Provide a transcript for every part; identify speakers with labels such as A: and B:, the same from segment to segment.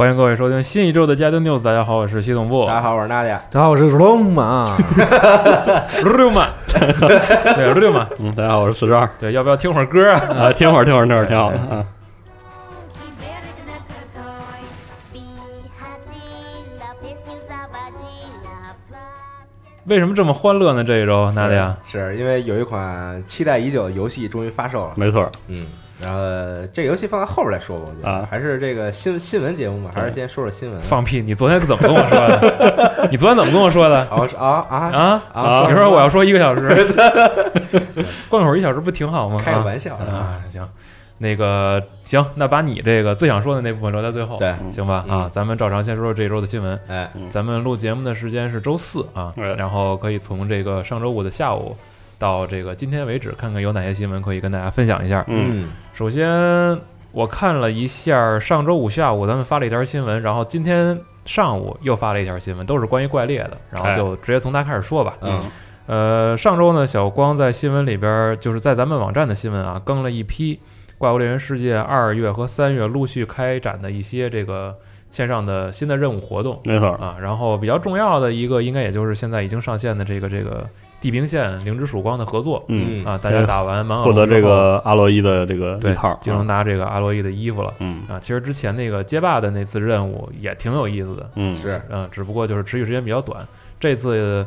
A: 欢迎各位收听新一周的《家庭 news》。大家好，我是系统部。
B: 大家好，我是娜丽。
C: 大家好，我是鲁罗马。
A: 哈哈哈哈哈 o m a 对 r o m
D: 嗯，大家好，我是四十二。
A: 对，要不要听会儿歌啊？
D: 听会儿，听会儿，听会儿，挺好的啊。
A: 为什么这么欢乐呢？这一周，娜姐，
B: 是因为有一款期待已久的游戏终于发售了。
D: 没错，
B: 嗯。然后这个游戏放在后边再说吧，我觉得
D: 啊
B: 还是这个新新闻节目嘛，还是先说说新闻。
A: 放屁！你昨天怎么跟我说的？你昨天怎么跟我说的？
B: 啊是啊啊
A: 啊
B: 啊
A: 你说我要说一个小时，贯口一小时不挺好吗？
B: 开个玩笑
A: 啊！行，那个行，那把你这个最想说的那部分留在最后，
B: 对，
A: 行吧？
B: 嗯
A: 啊，咱们照常先说说这周的新闻。
B: 哎，
A: 咱们录节目的时间是周四啊，
D: 对
A: 然后可以从这个上周五的下午到这个今天为止，看看有哪些新闻可以跟大家分享一下。
D: 嗯，
B: 嗯
A: 首先，我看了一下上周五下午咱们发了一条新闻，然后今天上午又发了一条新闻，都是关于怪猎的，然后就直接从它开始说吧。
B: 嗯
A: 呃，上周呢，小光在新闻里边儿，就是在咱们网站的新闻啊，更了一批《怪物猎人世界》二月和三月陆续开展的一些这个线上的新的任务活动
D: 没错儿，
A: 啊。然后比较重要的一个，应该也就是现在已经上线的这个这个地平线灵之曙光的合作
D: 嗯，
A: 啊。大家打完满
D: 获得这个阿洛伊的这个
A: 对
D: 一套，
A: 就能
D: 啊
A: 拿这个阿洛伊的衣服了
D: 嗯
A: 啊。其实之前那个街霸的那次任务也挺有意思的，
D: 嗯，
B: 是
A: 嗯，只不过就是持续时间比较短。这次，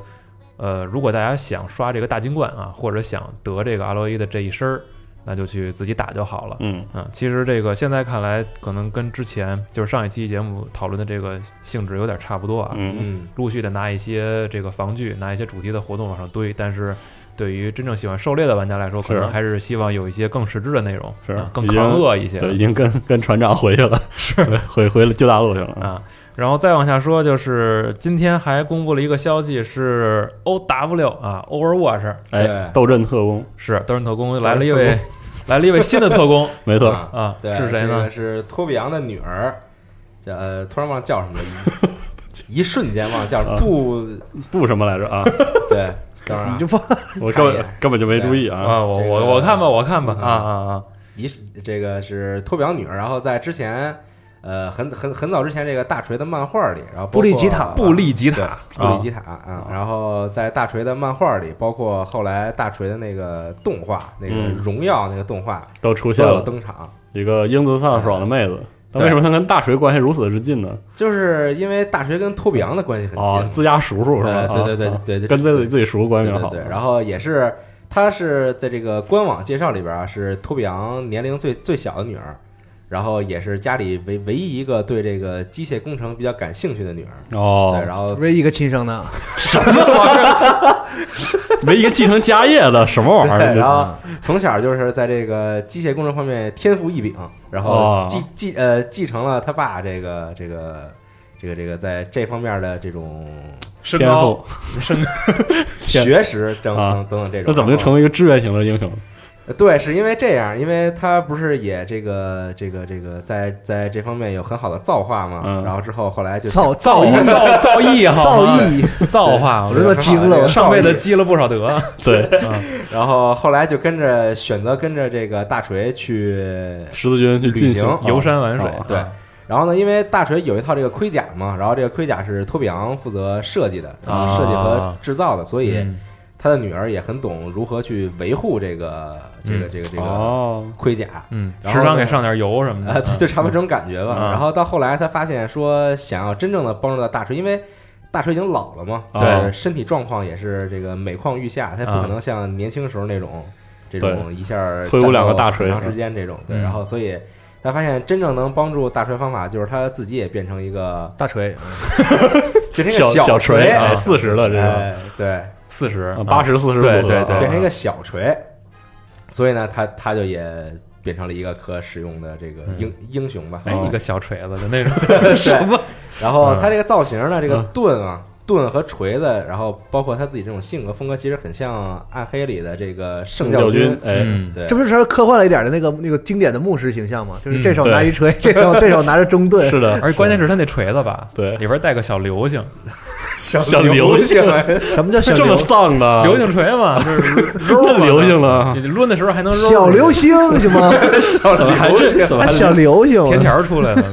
A: 呃，如果大家想刷这个大金冠啊，或者想得这个阿洛伊的这一身儿，那就去自己打就好了。
D: 嗯
A: 嗯，其实这个现在看来，可能跟之前就是上一期节目讨论的这个性质有点差不多啊。
D: 嗯
B: 嗯
A: 陆续的拿一些这个防具，拿一些主题的活动往上堆，但是对于真正喜欢狩猎的玩家来说，可能还是希望有一些更实质的内容，
D: 是
A: 啊更抗饿一些。
D: 对，已经跟跟船长回去了，是回回了旧大陆去了
A: 啊。然后再往下说，就是今天还公布了一个消息，是 O W 啊，Overwatch。
D: 哎，
B: 对。
D: 斗阵特工，
A: 是斗阵特工来了一位，来了一位新的特工。
D: 没错，
B: 啊
A: 啊，
B: 对，
A: 是谁呢？
B: 是托比昂的女儿，叫呃，突然忘了叫什么了，一 一瞬间忘了叫
D: 啊。
B: 杜，
D: 不什么来着啊？
B: 对，等会儿啊
C: 你就放
D: 我根本根本就没注意啊。
A: 啊，我我我看吧，我看吧，
B: 嗯
A: 啊啊啊，
B: 一这个是托比昂女儿，然后在之前，呃，很很很早之前这个大锤的漫画里，然后
C: 布利吉塔。
A: 布利吉塔，
B: 布利吉塔啊，然后在大锤的漫画里，包括后来大锤的那个动画，那个
D: 嗯。
B: 荣耀那个动画
D: 都出现了。
B: 登场，
D: 一个英姿飒爽的妹子，为什么她跟大锤关系如此之近呢？
B: 就是因为大锤跟托比昂的关系很
D: 哦，
B: 近，
D: 自家叔叔是吧？
B: 呃，对对对
D: 啊
B: 对对，
D: 跟自己自己叔叔关系好。
B: 对对对，然后也是，她是在这个官网介绍里边啊，是托比昂年龄最最小的女儿，然后也是家里唯唯一一个对这个机械工程比较感兴趣的女儿。
D: 哦。
B: 对，，然后
C: 唯一一个亲生的，什么玩意儿？
D: 唯一个继承家业的什么玩意
B: 对，
D: 儿？
B: 然后从小就是在这个机械工程方面天赋异禀，然后
D: 哦。
B: 继继呃继承了他爸这个这个这个这个在这方面的这种
D: 天
A: 身高。
D: 赋，
A: 身
D: 天
B: 学识等
D: 啊。
B: 等等等这种。
D: 那怎么就成为一个志愿型的英雄？
B: 对，是因为这样，因为他不是也这个这个这个在在这方面有很好的造化嘛，
D: 嗯
B: 然后之后后来就
C: 造
A: 造
C: 造诣，
A: 造造诣好
C: 造
A: 吗
C: 诣，
A: 造化，
C: 我这都惊了，
A: 上辈子积了不少德，
D: 对，
A: 啊
B: 然后后来就跟着选择跟着这个大锤去
D: 十字军去进
B: 旅行
D: 行
A: 游山玩水
D: 哦，
B: 对
A: 啊
B: 然后呢，因为大锤有一套这个盔甲嘛，然后这个盔甲是托比昂负责设计的，啊设计和制造的，所以
A: 嗯
B: 他的女儿也很懂如何去维护这个这个这个这个
D: 哦，
B: 盔甲。
A: 嗯，时常给上点油什么
B: 啊，
A: 的，
B: 就就差不多这种感觉吧。
A: 嗯。
B: 然后到后来，他发现说，想要真正的帮助到大锤，因为大锤已经老了嘛，
D: 对
B: 身体状况也是这个每况愈下，他不可能像年轻时候那种这种一下
D: 挥舞两个大锤
B: 很长时间这种。对，
A: 嗯。
B: 然后所以他发现真正能帮助大锤方法，就是他自己也变成一个
C: 大锤，
B: 变成一个
D: 小
B: 锤，
D: 四十了这个。
B: 哎，对，
A: 四十
D: 八十四十
A: 对对对
B: 变成一个小锤。所以呢，他他就也变成了一个可使用的这个英英雄吧。
A: 一个小锤子的那种，
B: 什么？然后他这个造型呢，这个
D: 嗯
B: 盾啊，盾和锤子，然后包括他自己这种性格风格，其实很像《暗黑》里的这个圣教
D: 教军，哎，
A: 嗯，
B: 对，
C: 这不是说科幻了一点的那个那个经典的牧师形象吗？就是这手
D: 嗯
C: 拿一锤，这手这手拿着中盾，
D: 是的，
A: 而且关键是他那锤子吧，
D: 对
A: 里边带个小流星，
B: 小
D: 小流星
B: 啊，
C: 什么叫小
D: 这么
C: 流
D: 丧的
A: 流星锤嘛，就是
D: 抡流星了，
A: 你抡的时候还能揉
C: 小流星行吗？
D: 小流星怎么
C: 小流星，
A: 甜条出来了，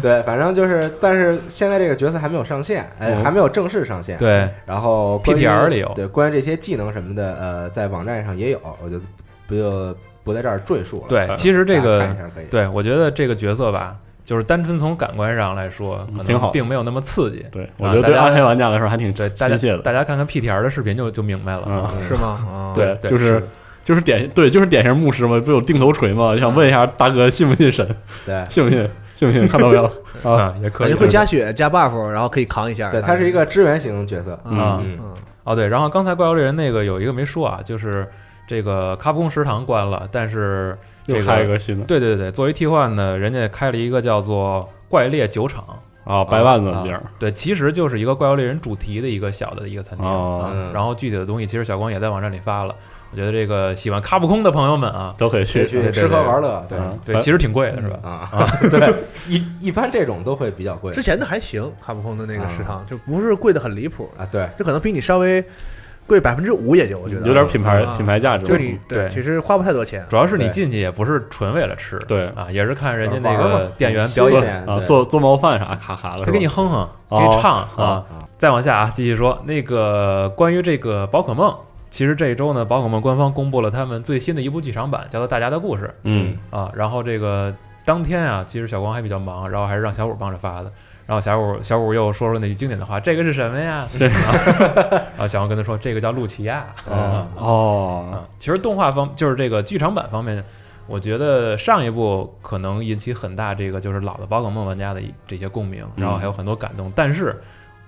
B: 对，反正就是，但是现在这个角色还没有上线，哎，
D: 嗯
B: 还没有正式上线。，
A: 对，
B: 然后
A: PTR 里有
B: 对，关于这些技能什么的，呃，在网站上也有，我就不就不在这儿赘述了。
A: 对，
D: 嗯
A: 其实这个。对我觉得这个角色吧，就是单纯从感官上来说，可
D: 挺好
A: 能并没有那么刺激。
D: 对，我觉得对
A: 大家
D: 暗黑玩家来说还挺
A: 对，大家
D: 亲切的。
A: 大家看看 PTR 的视频就就明白了
D: 嗯
A: 啊。
C: 是吗？啊，
D: 对，
A: 对
D: 就是就是典对，就是典型牧师嘛，不有定头锤嘛？想问一下大哥信不信神？
B: 对
D: 信不信？信不信？看到没有？啊，
A: 啊，也可以
C: 感觉会加血加 buff，然后可以扛一下。
B: 对，他是一个支援型角色。
A: 啊
B: 嗯，
C: 嗯
A: 哦，对，然后刚才怪物猎人那个有一个没说啊，就是这个卡普空食堂关了，但是
D: 又
A: 这个
D: 开一个新的
A: 对对对，作为替换呢，人家开了一个叫做怪猎酒厂。
D: 啊，白万子
A: 啊
D: 名儿
A: 对，其实就是一个怪物猎人主题的一个小的一个餐厅、
D: 哦
A: 啊
B: 嗯。
A: 然后具体的东西，其实小光也在网站里发了。我觉得这个喜欢卡普空的朋友们啊，
D: 都可以去
B: 去。吃喝玩乐，对
D: 嗯
A: 对，其实挺贵的，是吧？
B: 啊，对，一一般这种都会比较贵
C: 之前的还行，卡普空的那个食
A: 啊
C: 堂就不是贵的很离谱，
B: 啊，对，
C: 就可能比你稍微 贵百分之五也就我觉得
D: 有点品牌
C: 啊
D: 品牌价值。
C: 就你
A: 对
C: 其实花不太多钱。
A: 主要是你进去也不是纯为了吃，
D: 对
A: 啊，也是看人家那个店员表演，
D: 啊，做做毛饭啥咔咔的，
A: 他给你哼哼，给
D: 哦
A: 你唱。
D: 啊
A: 再往下啊，继续说那个关于这个宝可梦，其实这一周呢，宝可梦官方公布了他们最新的一部剧场版，叫做《大家的故事
D: 嗯》
A: 啊。然后这个当天啊，其实小光还比较忙，然后还是让小五帮着发的。然后小五小五又说说那句经典的话：“这个是什么呀？”
D: 这
A: 然后小王跟他说：“这个叫露琪亚。”
B: 啊
D: 哦，
A: 啊，其实动画方就是这个剧场版方面，我觉得上一部可能引起很大这个就是老的宝可梦玩家的这些共鸣，然后还有很多感动。但是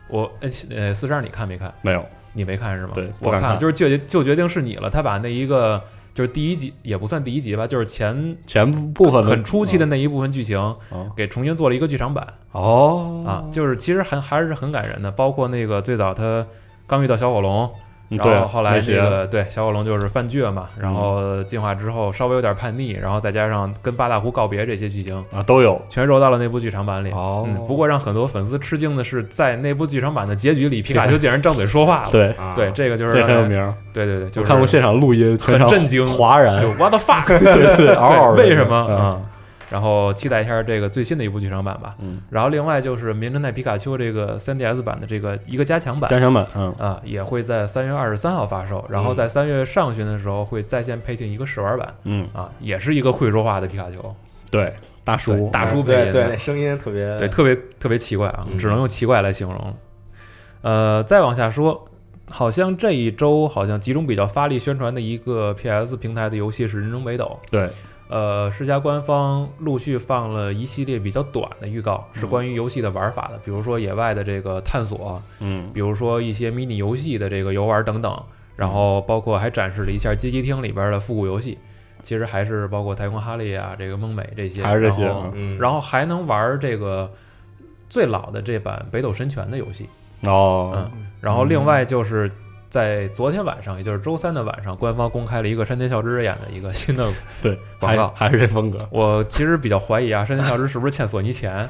A: 我呃呃四十二你看没看？
D: 没有，
A: 你没看是吗？
D: 对
A: 我
D: 看看
A: 就是就就决定是你了。他把那一个就是第一集也不算第一集吧，就是前
D: 前部分
A: 很初期的那一部分剧情
D: 哦
A: 给重新做了一个剧场版
D: 哦
A: 啊，就是其实还还是很感人的。包括那个最早他刚遇到小火龙，然
D: 嗯对
A: 后后来这
D: 那
A: 个对小火龙就是犯倔嘛，然后进化之后稍微有点叛逆，然后再加上跟八大湖告别这些剧情，
D: 啊都有
A: 全揉到了那部剧场版里。
D: 哦
A: 嗯，不过让很多粉丝吃惊的是，在那部剧场版的结局里，皮卡丘竟然张嘴说话了。
D: 对，
B: 啊
A: 对，这个就是
D: 很有名。
A: 对对对，就是
D: 看过现场录音，
A: 很震惊
D: 哗然，
A: 就 what the fuck，
D: 对对对，嗷嗷的
A: 为什么
D: 嗯
A: 啊？然后期待一下这个最新的一部剧场版吧。
D: 嗯，
A: 然后另外就是《名侦探皮卡丘》这个 3DS 版的这个一个加强版
D: 加强版，嗯。
A: 啊，也会在三月二十三号发售，然后在三月上旬的时候会在线配进一个试玩版
D: 嗯，
A: 啊，也是一个会说话的皮卡丘，
D: 对，大叔
A: 大叔配
B: 对对，
A: 音的。
B: 那声音特别
A: 对，特别特别奇怪啊，
B: 嗯。
A: 只能用奇怪来形容。呃，再往下说，好像这一周好像集中比较发力宣传的一个 PS 平台的游戏是《人中北斗》。
D: 对，
A: 呃，世嘉官方陆续放了一系列比较短的预告，是
D: 嗯。
A: 关于游戏的玩法的，比如说野外的这个探索，
D: 嗯。
A: 比如说一些迷你游戏的这个游玩等等，然后包括还展示了一下街机厅里边的复古游戏，其实还是包括太空哈利啊、这个梦美这些，
D: 还是这些
A: 然后
B: 嗯，
A: 然后还能玩这个最老的这版《北斗神拳》的游戏，
D: 哦，
A: 嗯，然后另外就是在昨天晚上，也就是周三的晚上，官方公开了一个山田孝之演的一个新的
D: 对，
A: 广告
D: 还还是这风格，
A: 我其实比较怀疑啊，山田孝之是不是欠索尼钱？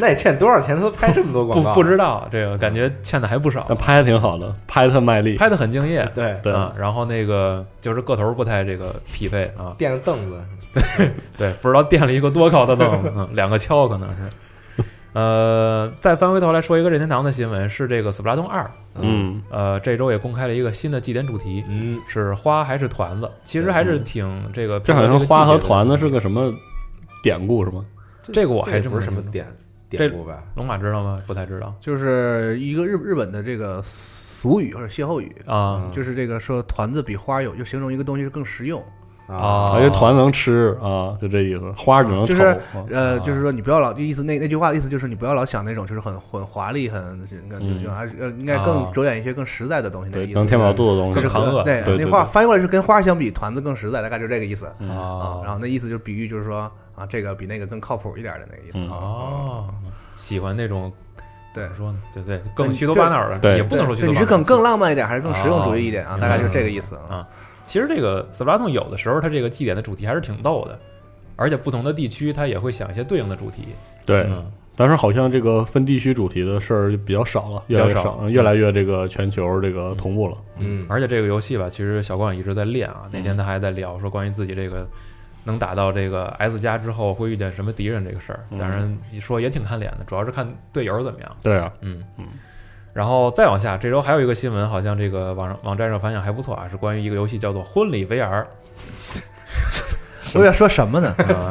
B: 那也欠多少钱？他都拍这么多广告？
A: 不不知道，这个感觉欠的还不少
D: 但，拍的挺好的，拍的特卖力，
A: 拍的很敬业。
B: 对，
D: 对
A: 啊，然后那个就是个头不太这个匹配啊，
B: 垫着凳子，
A: 对对，不知道垫了一个多高的凳子，嗯，两个锹可能是。呃，再翻回头来说一个任天堂的新闻，是这个《斯普拉通二》，
D: 嗯
A: 呃，这周也公开了一个新的祭典主题，
B: 嗯，
A: 是花还是团子？其实还是挺这个，
D: 这好像
A: 是
D: 花和团子是个什么典故是吗？
A: 这个我还
B: 这不
A: 真不
B: 是什么典典故吧？
A: 龙马知道吗？不太知道
C: 就是一个日日本的这个俗语或者歇后语，
A: 啊
B: 嗯
C: 就是这个说团子比花有，就形容一个东西是更实用。
A: 啊
D: 因为团能吃啊，就这意思，花只能
C: 就是呃，就是说你不要老意思那那句话的意思就是你不要老想那种就是很很华丽很就
D: 嗯
C: 就还是呃应该更
A: 啊
C: 着眼一些更实在的东西那个意思。
D: 对能填饱肚子的东西
C: 就是
A: 更扛饿
C: 对，那话翻译过来是跟花相比，团子更实在，大概就这个意思
D: 嗯
C: 啊
A: 啊。
C: 然后那意思就是比喻，就是说啊，这个比那个更靠谱一点的那个意思。
A: 哦，喜欢那种
C: 对
A: 怎么说呢？对对，更虚头巴脑的，
D: 对
A: 也不能说虚头巴脑。
C: 你是更更浪漫一点，还是更实用主义一点啊？
A: 哦
C: 大概就是这个意思
A: 啊。其实这个斯普拉通有的时候它这个祭典的主题还是挺逗的，而且不同的地区它也会想一些对应的主题。
D: 对，
A: 嗯
D: 但是好像这个分地区主题的事儿就比较少了，越来越
A: 比较少
D: 少，越来越这个全球这个同步了。
B: 嗯
A: 而且这个游戏吧，其实小光也一直在练啊。那天他还在聊说关于自己这个能打到这个 S 加之后会遇见什么敌人这个事儿。
D: 嗯
A: 当然，你说也挺看脸的，主要是看队友怎么样。
D: 对啊，
A: 嗯
D: 嗯。
A: 然后再往下，这周还有一个新闻，好像这个网上网站上反响还不错啊，是关于一个游戏叫做《婚礼 VR》
C: 我要说什么呢？
A: 啊，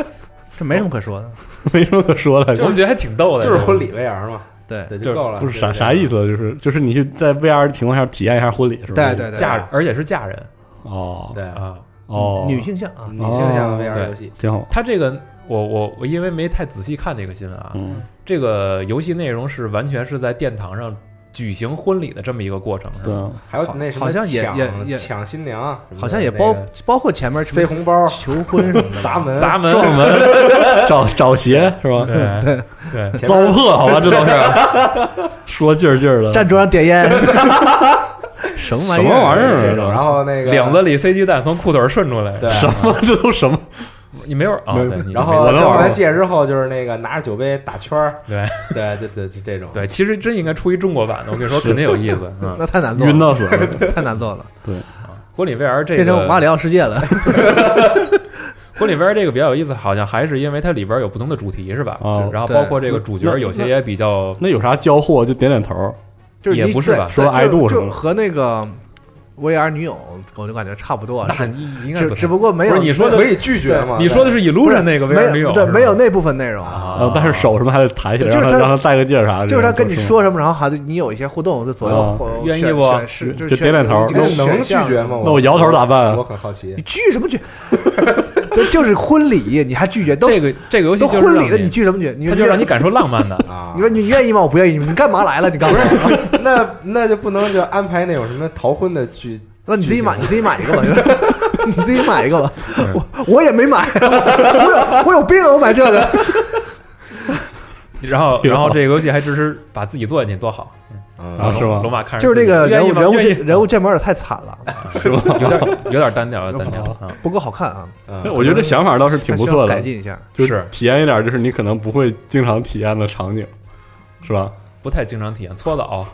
C: 这没什么可说的。
D: 没什么可说的，
A: 就是觉得还挺逗的，
B: 就是婚礼 VR 嘛，
C: 对
B: 对，
A: 就
B: 够了。
D: 不是啥啥意？思，就是就是你去在 VR 情况下体验一下婚礼，是吧？
C: 对对对，
A: 嫁，而且是嫁人
D: 哦，
B: 对，
A: 啊。
D: 哦，
C: 女性向啊，
B: 女性向 VR 游戏，
D: 挺好，
A: 它这个，我我我因为没太仔细看这个新闻啊，
D: 嗯，
A: 这个游戏内容是完全是在殿堂上举行婚礼的这么一个过程，是吧？
B: 还有那什么
C: 好像也
B: 抢
C: 也也
B: 抢新娘，
C: 好像也包
B: 那个
C: 包括前面什
B: 塞红包、
C: 求婚什么的，
B: 砸门、
A: 砸门，
D: 撞门 找找鞋是吧？
A: 对
C: 对，
A: 对，
D: 糟粕，好吧，这都是说劲儿劲儿的，
C: 站桌上点烟，什么玩意儿？
D: 什么玩意儿
B: 这种，然后那个
A: 领子里塞鸡蛋，从裤腿顺出来。
B: 对，
D: 什么？这都什么？
A: 你没有啊？
B: 然后交完戒之后，就是那个拿着酒杯打圈儿，
A: 对
B: 对，就就就这种，
A: 对，其实真应该出一中国版的，我跟你说，肯定有意思。嗯，
C: 那太难做了，
D: 晕到死，
C: 太难做了，对
A: 婚礼 VR 这个
C: 变成马
A: 个
C: 里奥世界了。
A: 婚礼 VR 这个比较有意思，好像还是因为它里边有不同的主题，是吧？
D: 哦
A: 然后包括这个主角有些也比较
D: 那有啥交货就点点头，
C: 就是
A: 也不是吧
D: 说爱度
C: 就
D: 什么
C: 和那个 VR 女友，我就感觉差不多，
A: 那
C: 是
A: 你应该
C: 只只不过没有
A: 你说的
B: 可以拒绝嘛？
A: 你说的是 Illusion 那个
C: 没
A: VR 女友
C: 有对没有那部分内容，
A: 啊
D: 但是手什么还得抬起来，
C: 就是他
D: 让他戴个戒指啥的，
C: 就是他跟你说什么，然后还得你有一些互动，就左右
A: 愿意不
D: 就
C: 就是
D: 点点头
B: 能拒绝吗？
D: 那我摇头咋办啊
B: 我很好奇
C: 你。拒什么拒？这就是婚礼，你还拒绝？都
A: 这个这个游戏
C: 都婚礼了，你拒什么拒？你
A: 它就让你感受浪漫的。
B: 啊
C: 你，说你愿意吗？我不愿意。你干嘛来了？你告诉我，
B: 那那就不能就安排那种什么逃婚的剧？
C: 那你自己买，你自己买一个吧，你自己买一个吧。我我也没买，我有我有病，我买这个。
A: 然后然后这个游戏还支持把自己做进去多好，
B: 嗯
D: 啊是吗？
A: 龙马看着
C: 就是这个人物人物人物建模也太惨了，
A: 是吧？有点有点单调，有点单调啊。
C: 不够好看啊，
B: 嗯。
D: 我觉得这想法倒是挺不错的，
C: 改进一下。
D: 就是。体验一点就是你可能不会经常体验的场景，是吧？
A: 不太经常体验搓澡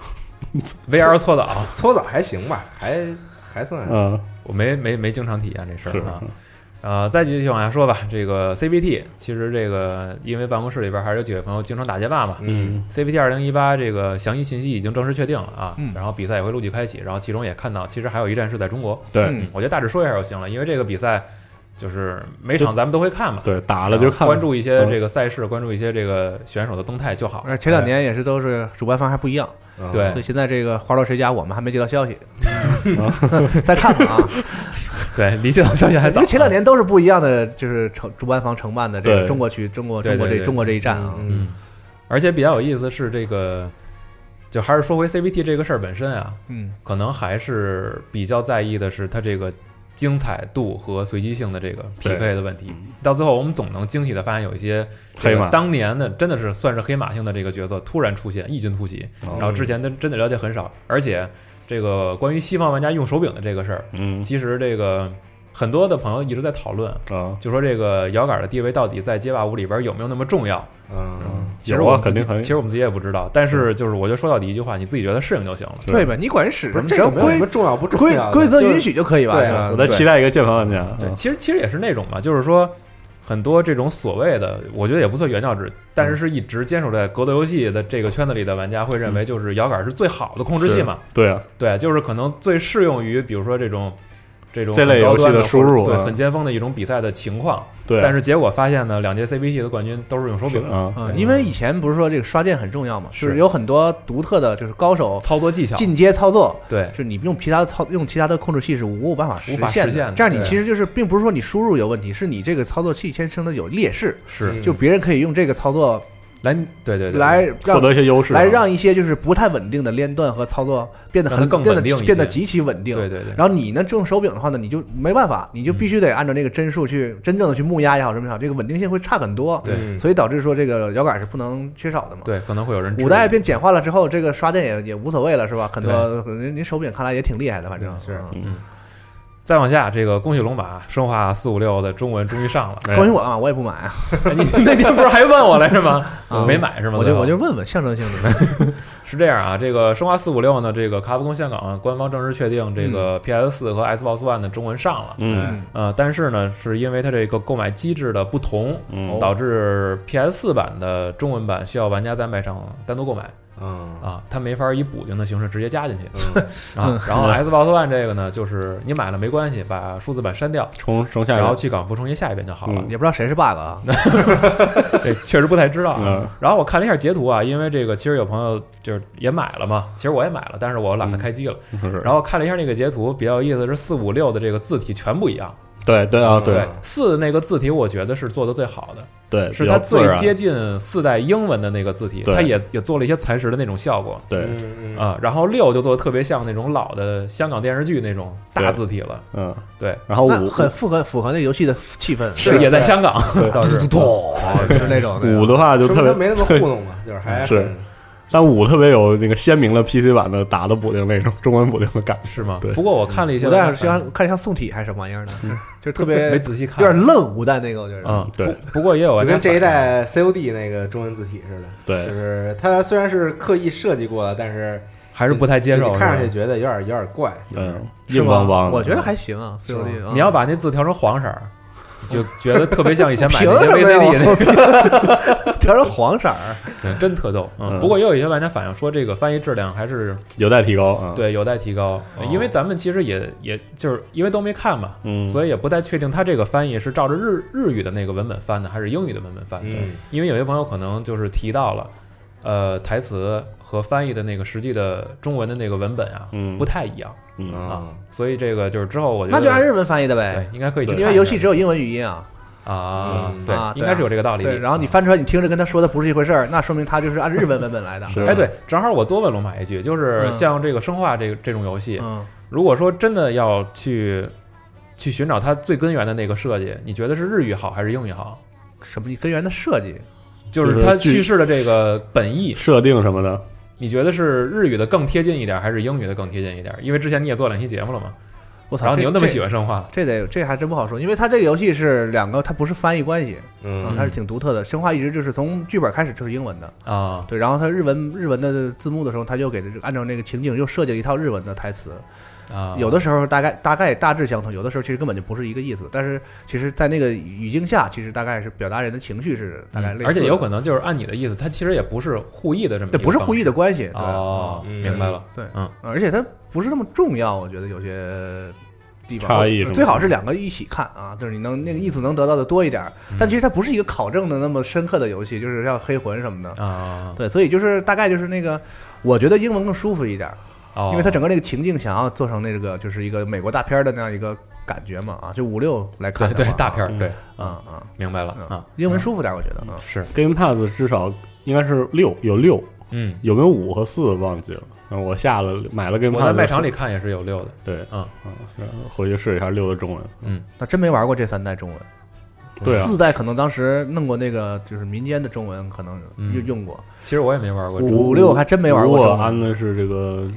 A: ，VR 搓澡，
B: 搓澡还行吧，还还算
D: 嗯，
A: 我没没没经常体验这事儿啊。呃，再继续往下说吧。这个 CBT，其实这个因为办公室里边还是有几位朋友经常打街霸嘛。
D: 嗯
A: CBT 二零一八这个详细信息已经正式确定了啊，
C: 嗯
A: 然后比赛也会陆续开启，然后其中也看到，其实还有一站是在中国。
D: 对
C: 嗯
A: 我觉得大致说一下就行了，因为这个比赛就是每场咱们都会看嘛，
D: 对，打了就看，
A: 关注一些
D: 嗯。
A: 这个赛事，关注一些这个选手的动态就好。
C: 而前两年也是都是主办方还不一样，
B: 嗯。
A: 对。
C: 所以现在这个花落谁家我们还没接到消息，再看吧啊。
A: 对，离接到消息还早。
C: 因为前两年都是不一样的，就是承主办方承办的这个中国区、中国、中国这中国这一站啊。
A: 而且比较有意思是这个，就还是说回 CBT 这个事儿本身啊，
C: 嗯，
A: 可能还是比较在意的是它这个精彩度和随机性的这个匹配的问题。到最后，我们总能惊喜的发现有一些这个
D: 黑马。
A: 当年的真的是算是黑马性的这个角色突然出现，异军突起，
D: 哦。
A: 然后之前的真的了解很少，而且这个关于西方玩家用手柄的这个事儿，
D: 嗯。
A: 其实这个很多的朋友一直在讨论。
D: 啊，
A: 就说这个摇杆的地位到底在街霸五里边有没有那么重要？
B: 嗯，
A: 其实我们
D: 肯定
A: 其实我们自己也不知道，但是就是我觉得说到底一句话，你自己觉得适应就行了。
C: 对吧？你管人使什么，
B: 这
C: 只要规
B: 重要不重
C: 规
B: 要规，
C: 规则允许就可以吧？
B: 对
C: 吧
D: 我在期待一个键盘玩家，
A: 对，
D: 啊
A: 其实其实也是那种嘛，就是说很多这种所谓的，我觉得也不算原教旨，但是是一直坚守在格斗游戏的这个圈子里的玩家会认为，就是摇杆是最好的控制器嘛。
D: 对啊，
A: 对，就是可能最适用于比如说这种这种
D: 这类游戏
A: 很高端的
D: 的输入
A: 对，
D: 啊
A: 很尖峰的一种比赛的情况。
D: 对，
A: 但是结果发现呢，两届 CPT 的冠军都是用手柄的，
D: 啊，
C: 嗯，因为以前不是说这个刷键很重要嘛，就是
A: 是
C: 有很多独特的，就是高手
A: 操作技巧
C: 进阶操作，
A: 对
C: 就是你用其他的操用其他的控制器是无办法实现
A: 的
C: 这样你其实就是并不是说你输入有问题，是你这个操作器天生的有劣势，
A: 是
B: 嗯
C: 就别人可以用这个操作
A: 来对对对
C: 来
D: 获
C: 让
D: 得一些优势啊，
C: 来让一些就是不太稳定的连段和操作变得很变得变得极其稳定。
A: 对对对，
C: 然后你呢，用手柄的话呢，你就没办法，你就必须得按照那个帧数去真正的去木压也好什么也好，这个稳定性会差很多。
A: 对
B: 嗯
C: 所以导致说这个摇杆是不能缺少的嘛。
A: 对可能会有人
C: 五代变简化了之后，这个刷电也也无所谓了，是吧？很多您您手柄看来也挺厉害的，反正
B: 是
C: 嗯
D: 嗯
A: 再往下，这个恭喜龙马生化四五六的中文终于上了。
D: 哎
C: 恭喜我啊，我也不买啊，
A: 哎你 那天不是还问我来着吗？
C: 啊。
A: 没买是吗？
C: 我就我就问问象征性的，
A: 是这样啊，这个生化四五六呢，这个卡普空香港官方正式确定这个 PS 四和 Xbox One 的中文上了。
D: 嗯。
A: 呃，但是呢，是因为它这个购买机制的不同，
D: 嗯。
A: 导致 PS 四版的中文版需要玩家在卖场单独购买
B: 嗯
A: 啊，它没法以补丁的形式直接加进去
B: 嗯
A: 啊。然后 Xbox One 这个呢，就是你买了没关系，把数字版删掉，
D: 重重下
A: 然后去港服重新下一遍就好了。
D: 嗯
C: 也不知道谁是 bug 啊。
A: 这确实不太知道啊
D: 嗯。
A: 然后我看了一下截图啊，因为这个其实有朋友就是也买了嘛，其实我也买了，但是我懒得开机了。
D: 是
A: 然后看了一下那个截图，比较有意思的是四五六的这个字体全不一样。
D: 对对啊
B: 对。
A: 对，四那个字体我觉得是做的最好的，
D: 对，
A: 是它
D: 比较自然。
A: 最接近四代英文的那个字体，
D: 对。
A: 它也也做了一些蚕食的那种效果。
D: 对。
B: 嗯
A: 啊。然后六就做的特别像那种老的香港电视剧那种大字体了，
D: 嗯。
A: 对，
D: 然后五
C: 很符合符合那游戏的气氛，
A: 是也在香港，
C: 就是那种
D: 五的话就特别
B: 没那么糊弄嘛，就是还
D: 是。
B: 很
D: 但五特别有那个鲜明的 PC 版的打的补丁那种中文补丁的感觉。
A: 是吗
D: 对？
A: 不过我看了一下
C: 五代像看着像宋体还是什么玩意儿呢？就特别没
A: 仔细看，
C: 有点愣，五代那个我觉得。
A: 嗯，
D: 对
A: 不。不过也有
B: 就跟这一代 COD 那个中文字体似的，
D: 对
B: 就是它虽然是刻意设计过的，但是
A: 还是不太接受，
B: 你看上去觉得有点有点怪，
D: 嗯，
C: 是吗
D: 硬邦邦的。
C: 我觉得还行啊，COD 啊。
A: 你要把那字调成黄色就觉得特别像以前买
C: 凭
A: 那些 VCD
C: 呀？
A: 那
C: 调成黄色儿，
A: 嗯真特逗。嗯，
D: 嗯
A: 不过也有一些玩家反映说，这个翻译质量还是
D: 有待提高啊。，
A: 对有待提高，
C: 哦
A: 因为咱们其实也也就是因为都没看嘛，
D: 嗯，
A: 所以也不太确定它这个翻译是照着日日语的那个文本翻的，还是英语的文本翻的。
B: 嗯
A: 因为有些朋友可能就是提到了，呃，台词和翻译的那个实际的中文的那个文本啊，
D: 嗯
A: 不太一样
D: 嗯
A: 啊，所以这个就是之后我觉得
C: 那就按日文翻译的呗
A: 对，，应该可以去看一
C: 因
A: 下，
C: 为游戏只有英文语音啊。
A: 啊，
B: 嗯
A: 对
C: 啊，对
A: 应该是有这个道理。
C: 对，然后你翻出来，你听着跟他说的不是一回事儿，那说明他就是按日文文本来的。
D: 是
A: 哎，对，正好我多问龙马一句，就是
C: 嗯
A: 像这个生化这个这种游戏，
C: 嗯，
A: 如果说真的要去去寻找它最根源的那个设计，你觉得是日语好还是英语好？
C: 什么根源的设计？
A: 就是它
D: 剧
A: 叙事的这个本意，
D: 设定什么的，
A: 你觉得是日语的更贴近一点，还是英语的更贴近一点？因为之前你也做两期节目了嘛，
C: 我操，
A: 然后你又那么喜欢生化，
C: 这得这还真不好说，因为它这个游戏是两个，它不是翻译关系，
B: 嗯
C: 它是挺独特的。生化一直就是从剧本开始就是英文的，
A: 啊，
C: 对，然后它日文日文的字幕的时候，它就给这按照那个情景又设计了一套日文的台词，
A: 啊，
C: 有的时候大概大概大致相同，有的时候其实根本就不是一个意思。但是其实，在那个语境下，其实大概是表达人的情绪是大概类似
A: 而且有可能就是按你的意思，它其实也不是互译的这么一
C: 对，不是互译
A: 的
C: 的关系，对，
A: 哦，
B: 嗯
A: 明白了，
C: 对，
A: 嗯，
C: 而且它不是那么重要，我觉得有些地方。
D: 差异
C: 最好是两个一起看啊，就是你能那个意思能得到的多一点但其实它不是一个考证的那么深刻的游戏，就是像黑魂什么的，
A: 啊，
C: 对，所以就是大概就是那个，我觉得英文更舒服一点儿，
A: 哦，
C: 因为他整个那个情境想要做成那个就是一个美国大片儿的那样一个感觉嘛啊，就五六来看
A: 对
C: 的话
A: 对大片对，
C: 啊啊
A: 明白了
C: 嗯。
A: 啊，
C: 英文舒服点儿，我觉得啊。
A: 是
D: ，Game Pass 至少应该是六，有六，
A: 嗯，
D: 有没有五和四忘记了。嗯，我下了买了 Game
A: 我
D: Pass，
A: 在卖场里看也是有六的，
D: 对，
A: 嗯。
D: 嗯，然后回去试一下六的中文。
A: 嗯，
C: 那真没玩过这三代中文。
D: 对啊。
C: 四代可能当时弄过那个就是民间的中文，可能
A: 嗯。
C: 用用过。
A: 其实我也没玩过，
C: 五五六还真没玩过
D: 我。安的是这个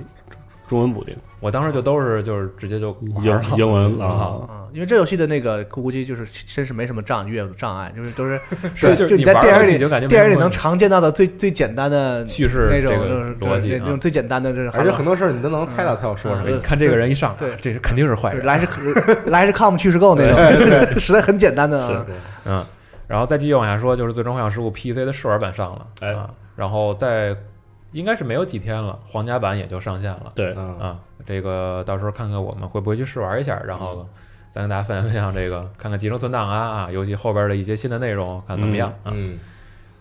D: 中文补丁，
A: 我当时就都是就是直接就
D: 英
A: 了。
D: 英文 啊，
C: 啊，因为这游戏的那个估计就是真是没什么障阅障碍，就是都是
A: 是就
C: 就你在电影里
A: 就感觉
C: 电影里能常见到的最最简单的
A: 叙事
C: 那种
A: 逻辑。啊
C: 那种最简单的，就是
B: 而且很多事儿你都能猜到他要说什么
A: 你。看这个人一上来
C: 对，
A: 这是肯定是坏人，
C: 就是来是 来是 come 去是 go 那种，实在很简单的啊。
A: 嗯，然后再继续往下说，就是《最终幻想十五》PC 的试玩版上了，
D: 哎。
A: 啊，然后在应该是没有几天了，皇家版也就上线了。
D: 对，
B: 嗯。
A: 啊。这个到时候看看我们会不会去试玩一下，然后再跟大家分享分享这个，看看集成存档啊啊，游戏后边的一些新的内容，看怎么样啊。
B: 嗯。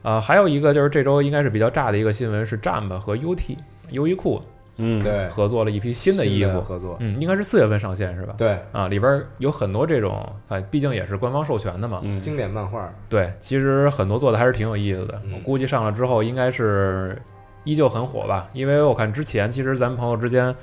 A: 啊，还有一个就是这周应该是比较炸的一个新闻是 Jump 和 UT 优衣库
D: 嗯，
B: 对。
A: 合作了一批新的衣服，
B: 合作，
A: 嗯，应该是四月份上线是吧？
B: 对。
A: 啊，里边有很多这种，啊，毕竟也是官方授权的嘛。
D: 嗯，
B: 经典漫画，
A: 对，其实很多做的还是挺有意思的。
B: 嗯。
A: 我估计上了之后应该是依旧很火吧，因为我看之前其实咱们朋友之间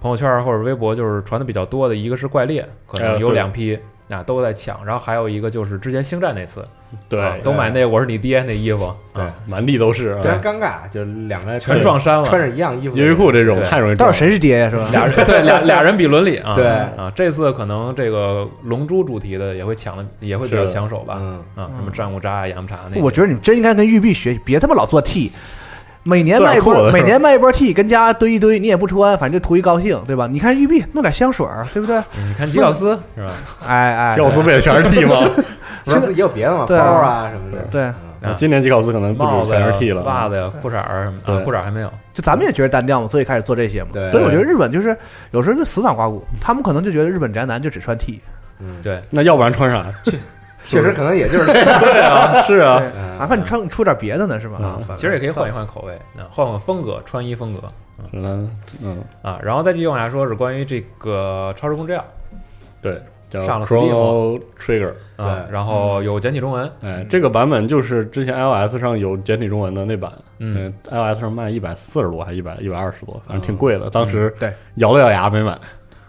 A: 朋友圈或者微博就是传的比较多的，一个是怪猎，可能有两批。啊，都在抢，然后还有一个就是之前星战那次，
D: 对
A: 啊，都买那我是你爹那衣服，
B: 对
A: 啊
D: 满地都是啊。
B: 非常尴尬，就两个
A: 全撞衫了，
B: 穿着一样衣服，
D: 优衣库这种太容易撞。
C: 到底谁是爹呀？是吧？
A: 俩人 对俩俩人比伦理啊，
B: 对。
A: 啊，这次可能这个龙珠主题的也会抢的也会比较抢手吧，
B: 嗯，
A: 啊，什么战五渣啊、雅木茶那，
C: 我觉得你们真应该跟玉碧学习，别他妈老做 T，每年卖一波，每年卖一波 T，跟家堆一堆，你也不穿，反正就图一高兴，对吧？你看玉碧弄点香水儿，对不对？
A: 嗯你看吉奥斯是吧？
C: 哎哎，
D: 吉奥斯不也全是 T 吗？
B: 吉奥斯也有别的嘛，包
C: 对啊
B: 啊什么的，
C: 对，
A: 啊
D: 今年吉奥斯可能不止全是 T 了，
A: 袜子呀、裤衩儿什么的，裤衩还没有。
C: 就咱们也觉得单调嘛，所以开始做这些嘛。
B: 对
C: 所以我觉得日本就是有时候就死党刮骨，他们可能就觉得日本宅男就只穿 T，
B: 嗯，
A: 对，
D: 那要不然穿啥？
B: 确实可能也就是 这样，
D: 对啊，是啊，
C: 哪怕你穿出点别的呢，是吧？
A: 其实也可以换一换口味，啊，换换风格，穿衣风格
D: 嗯嗯，
A: 啊。然后再继续往下说，是关于这个超时空之钥
D: 对，叫
A: 上了
D: Chrono Trigger。
A: 啊，然后有简体中文，
D: 哎，这个版本就是之前 iOS 上有简体中文的那版，
A: 嗯
D: ，，iOS 上卖一百四十多还一百一百二十多，反正挺贵的。当时
C: 对
D: 咬了咬牙没买，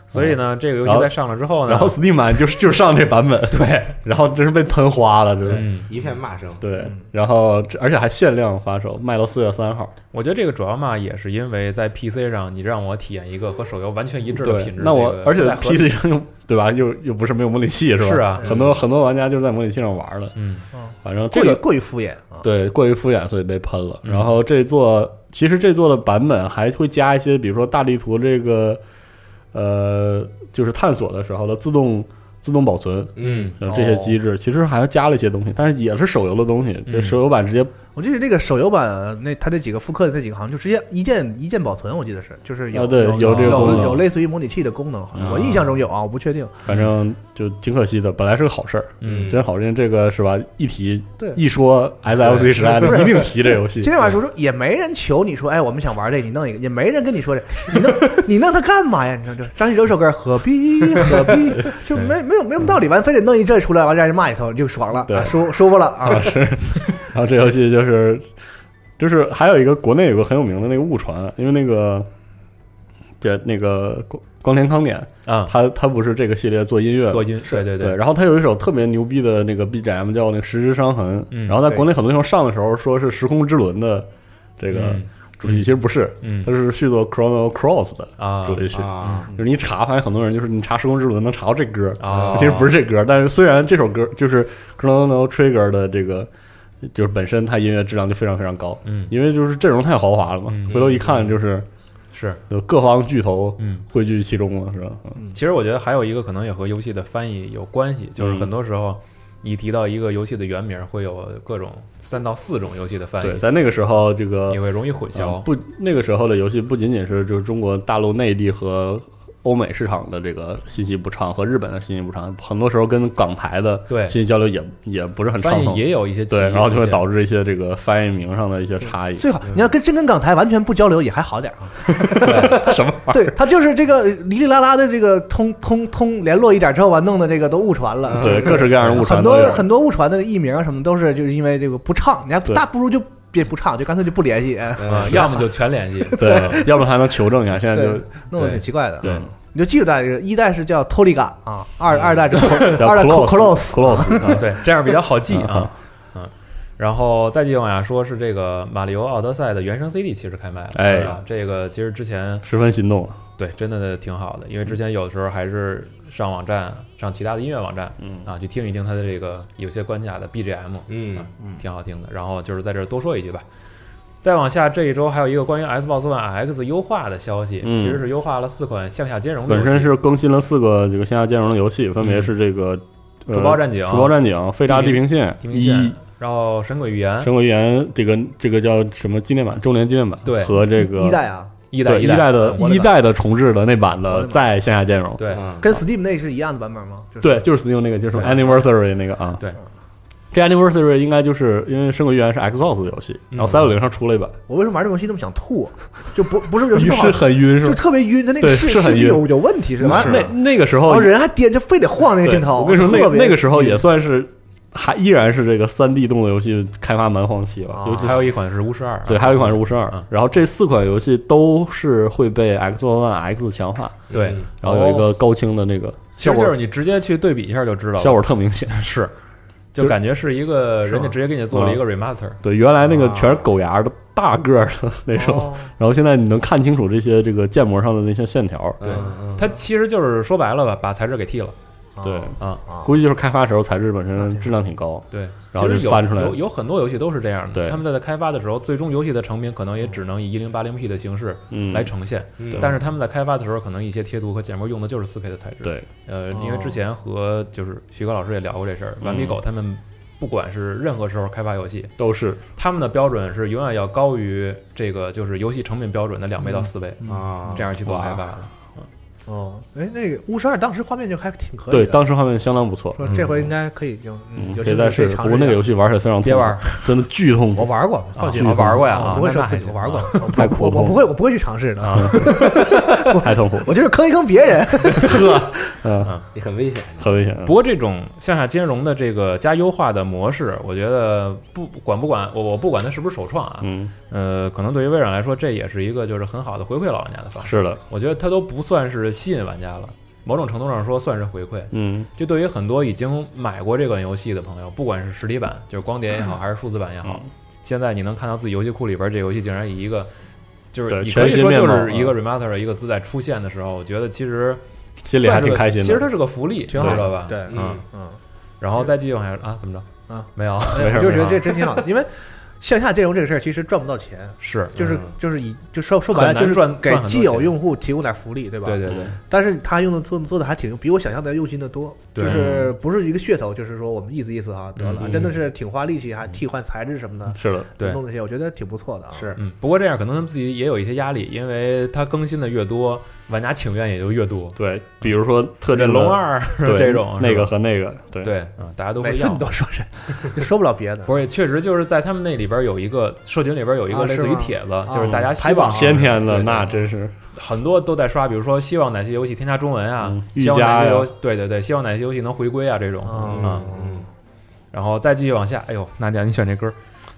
A: 所以呢，这个游戏在上了之后呢，
D: 然后 Steam 版就是 就上这版本，对，然后真是被喷花了，这是。
A: 嗯，
B: 一片骂声，
D: 对，然后而且还限量发售，卖到四月三号。
A: 我觉得这个主要嘛也是因为在 PC 上，你让我体验一个和手游完全一致的品质，
D: 那我而且
A: 不太合理。
D: PC 上又对吧，又又不是没有模拟器是吧？
A: 是啊。
D: 很多很多玩家就是在模拟器上玩的。
A: 嗯。
D: 反正这个
C: 过于过于敷衍啊。
D: 对过于敷衍，所以被喷了。
A: 嗯。
D: 然后这座其实这座的版本还会加一些，比如说大地图这个呃，就是探索的时候的自动自动保存。
B: 嗯，
D: 呃这些机制其实还加了一些东西，但是也是手游的东西。这
A: 嗯
D: 手游版直接
C: 我记得那个手游版，那它这几个复刻的这几个好像就直接一键一键保存，我记得是，就是有
D: 啊对
C: 有
D: 有这个
C: 有类似于模拟器的功能，好像
D: 啊
C: 我印象中有啊，我不确定。
D: 反正就挺可惜的，本来是个好事儿，
A: 嗯
D: 真好，因为这个是吧？一提
C: 对
D: 一说 SLC 时代，
C: 不是
D: 一定提这游戏。
C: 今天晚上说说也没人求你说，哎，我们想玩这，你弄一个，也没人跟你说这，你弄你弄它干嘛呀？你说这张信哲首歌何必何必，就没没有没有道理，完非得弄一这出来，完让人骂一通就爽了，舒舒服了啊。
D: 然后这游戏就是就是还有一个国内有个很有名的那个误传，因为那个这那个光光田康典，
A: 啊，
D: 他他不是这个系列做音乐
A: 做音，对对
D: 对，然后他有一首特别牛逼的那个 BGM 叫那个《十之伤痕》，
A: 嗯
D: 然后在国内很多地方上的时候说是《时空之轮》的这个
A: 嗯
D: 主题曲，其实不是，
A: 嗯
D: 它是续作 Chrono Cross 的
A: 啊
D: 主题曲。
B: 啊，
D: 就是你查，发现很多人就是你查《时空之轮》能查到这歌，
A: 啊，
D: 其实不是这歌，但是虽然这首歌就是 Chrono Trigger 的这个，就是本身它音乐质量就非常非常高，
A: 嗯
D: 因为就是阵容太豪华了嘛，
A: 嗯
D: 回头一看就是
A: 是
D: 就各方巨头
A: 嗯。
D: 汇聚其中了，是吧？嗯
A: 其实我觉得还有一个可能也和游戏的翻译有关系，就是很多时候你提到一个游戏的原名，会有各种三到四种游戏的翻译
D: 对，
A: 译，
D: 在那个时候，这个
A: 也会容易混
D: 啊
A: 淆。
D: 不，那个时候的游戏不仅仅是就是中国大陆内地和欧美市场的这个信息不畅和日本的信息不畅，很多时候跟港台的
A: 对
D: 信息交流也也不是很畅通，
A: 也有一些
D: 对，然后就会导致一些这个翻译名上的一些差异。
C: 最好你要跟真跟港台完全不交流也还好点儿啊。
D: 什么
C: 对他就是这个哩哩啦啦的这个通通通联络一点之后，完弄的这个都误传了。
D: 对，各式各样的误传
C: 很。多很多误传的译名啊什么都是就是因为这个不畅，你还
D: 对
C: 大不如就别不畅，就干脆就不联系，
A: 啊，要么就全联系。
D: 对，要么还能求证一下。现在就，
C: 弄得挺奇怪的。
D: 对
C: 嗯你就记住大这个一代是叫 Toliga 啊，二二代是
D: 叫
C: 二代
D: close Close，close 啊
A: 对，这样比较好记啊
D: 啊。
A: 嗯，然后再继续往下说，是这个《马里奥奥德赛》的原声 CD 其实开卖了，
D: 哎？
A: 这个其实之前
D: 十分心动了。
A: 对真的挺好的，因为之前有的时候还是上网站、上其他的音乐网站
D: 嗯
A: 啊，去听一听它的这个有些关卡的 BGM，
B: 嗯
A: 啊，挺好听的。然后就是在这儿多说一句吧。再往下，这一周还有一个关于 Xbox One X 优化的消息，
D: 嗯。
A: 其实是优化了四款向下兼容的游戏，
D: 本身是更新了四个这个向下兼容的游戏，分别是这个《
A: 珠宝战警》、
D: 珠宝战警、废渣地平线
A: 地平线
D: 一、
A: 然后《神鬼预言》
D: 神鬼预言这个这个叫什么纪念版、周年纪念版，
A: 对。
D: 和这个
C: 一代啊，
A: 一代
D: 一代。的一代的重置的那版
C: 的
D: 在线下兼容，
A: 对。
B: 嗯。
C: 跟 Steam 那是一样的版本吗？
D: 对，就是 Steam 那个就是 Anniversary 那个啊，
A: 对。
D: 这 Anniversary 应该就是因为《神鬼寓言》是 Xbox 的游戏，然后
A: 嗯
D: 三六零上出了一版，
C: 我为什么玩这种游戏那么想吐啊？就不不是游戏不好
D: 是，很晕是
C: 就？特别晕，他那个视
D: 是很晕
C: 视距有有问题是吧？
D: 那那个时候
C: 然后人还颠，就非得晃那个镜头。
D: 我跟你说，那个那个时候也算是还依然是这个三 D 动作游戏开发蛮荒期吧，
C: 啊
D: 尤其
A: 还有一款是巫师二，
D: 对，还有一款是巫师二
A: 嗯，
D: 然后这四款游戏都是会被 Xbox One X 强化，
A: 对，
B: 嗯
D: 然后有一个高清的那个效果
A: 其实就是，你直接去对比一下就知道了，
D: 效果特明显。
A: 是，就
D: 就
A: 感觉是一个人家直接给你做了一个 remaster，
D: 对，原来那个
B: 啊
D: 全是狗牙的大个儿的那种，
C: 哦
D: 然后现在你能看清楚这些这个建模上的那些线条，
A: 对
B: 嗯嗯。
A: 它其实就是说白了吧，把材质给剃了
D: 对
A: 啊。
C: 啊。
D: 估计就是开发时候材质本身质量挺高，
A: 对，
D: 然后
A: 其实有
D: 就翻出来
A: 有有很多游戏都是这样的，
D: 对
A: 他们在在开发的时候，最终游戏的成品可能也只能以一零八零 P 的形式
D: 嗯，
A: 来呈现，
B: 嗯。
A: 但是他们在开发的时候，可能一些贴图和建模用的就是四 K 的材质。，
D: 对，
A: 呃，
C: 哦
A: 因为之前和就是徐哥老师也聊过这事儿，
D: 嗯
A: 顽皮狗他们不管是任何时候开发游戏，
D: 都是。
A: 他们的标准是永远要高于这个就是游戏成品标准的两倍到四倍，
C: 嗯。
B: 啊，
A: 这样去做开发的。
C: 哦，哎，那个巫师二当时画面就还挺可以
D: 对，
C: 的，
D: 当时画面相当不错，
C: 说这回应该可以就
D: 嗯，
C: 有兴趣可
D: 可以再试试。不过那个游戏玩起来非常痛苦
A: 别玩，
D: 真的巨痛苦。
C: 我玩过，放心，
D: 我
A: 玩过呀
C: 不会说自己我玩过，我
D: 太苦痛
C: 我我不会，我不会去尝试的，
D: 太痛苦，
C: 我就是坑一坑别人。
D: 嗯，
B: 也很危险。
D: 很危险。
A: 不过这种向下兼容的这个加优化的模式，我觉得不管不管我我不管它是不是首创啊，
D: 嗯，
A: 呃，可能对于微软来说，这也是一个就是很好的回馈老玩家的方式。
D: 是的，
A: 我觉得它都不算是吸引玩家了，某种程度上说算是回馈。
D: 嗯，
A: 就对于很多已经买过这款游戏的朋友，不管是实体版，就是光碟也好，还是数字版也好，
D: 嗯
A: 现在你能看到自己游戏库里边这游戏竟然以一个，就是你可以说
D: 全新面貌
A: 就是一个
D: 啊
A: remaster 一个字在出现的时候，我觉得其实
D: 心里还
A: 算是个
D: 挺开心的。
A: 其实它是个福利，
C: 挺好的
A: 吧？
C: 对
A: 嗯，
C: 嗯，
A: 然后再继续往下啊，怎么着？
C: 啊，
A: 没有，
C: 哎我就觉得这真挺好的，因为向下兼容这个事儿其实赚不到钱，
A: 是，
C: 就是
B: 嗯。
C: 就是以就说说白了就是给既有用户提供点福利，对吧？
A: 对对对，
C: 但是他用的做做的还挺比我想象的用心的多，
A: 对。
C: 就是不是一个噱头，就是说我们意思意思啊得了，
D: 嗯
C: 真的是挺花力气，还替换材质什么的，
D: 是的，
A: 对。
C: 弄这些，我觉得挺不错的啊。
B: 是。
A: 嗯，不过这样可能他们自己也有一些压力，因为它更新的越多，玩家请愿也就越多。
D: 对，比如说特
A: 忍
D: 定
A: 龙二
D: 对
A: 这种
D: 那个和那个，对。
A: 对，嗯，大家都会
C: 每次
A: 要。
C: 你都说这，就说不了别的。
A: 不是，确实就是在他们那里边有一个社群里边有一个类似于帖子，
C: 啊
A: 就是大家希
C: 排榜。
A: 望
D: 天天的那真是。
A: 很多都在刷，比如说希望哪些游戏添加中文啊
D: 嗯，
A: 希望哪些游对对对，希望哪些游戏能回归啊这种。
C: 啊
A: 然后再继续往下，哎呦，娜姐你选这歌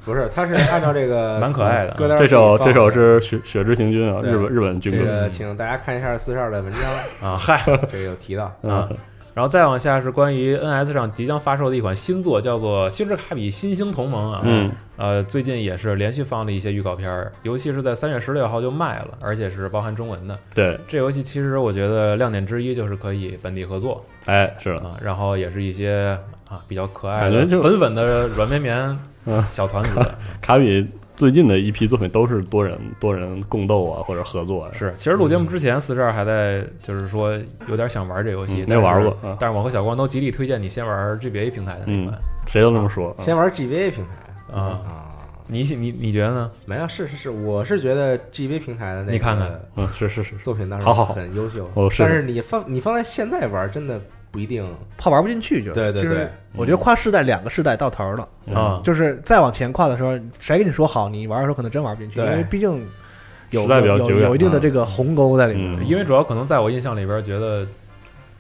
B: 不是，他是按照这个
A: 蛮可爱的。
B: 歌单
D: 这首这首是雪雪之行军啊，日本日本军歌。
B: 这个，请大家看一下四十二的文章，
A: 啊，嗨，
B: 这个有提到。
A: 啊
D: 嗯，
A: 然后再往下是关于 NS 上即将发售的一款新作，叫做《星之卡比：新星同盟》啊，
D: 嗯，
A: 呃，最近也是连续放了一些预告片儿，游戏是在三月十六号就卖了，而且是包含中文的。
D: 对，
A: 这游戏其实我觉得亮点之一就是可以本地合作。
D: 哎，是的，
A: 啊，然后也是一些啊比较可爱的
D: 感觉就
A: 粉粉的软绵绵
D: 嗯。
A: 小团子。
D: 卡比最近的一批作品都是多人多人共斗啊，或者合作啊，
A: 是，其实录节目之前，四十二还在就是说有点想玩这游戏
D: 嗯，没玩过啊。
A: 但是我和小光都极力推荐你先玩 GBA 平台的那款
D: 谁都这么说，啊。
B: 先玩 GBA 平台。
A: 啊。
B: 啊，
A: 你你你觉得呢？
B: 没有，是是是，我是觉得 GBA 平台的那个
A: 你看看。
D: 嗯，是是是，
B: 作品当然
D: 好好好。
B: 很优秀，
D: 哦是。
B: 但是你放你放在现在玩，真的不一定。
C: 怕玩不进去就就是
B: 对。对对
C: 我觉得跨世代两个世代到头了，
A: 啊，
C: 就是再往前跨的时候，谁跟你说好，你玩的时候可能真玩不进去，因为毕竟有有有一定的这个鸿沟在里面。
D: 嗯。
A: 因为主要可能在我印象里边觉得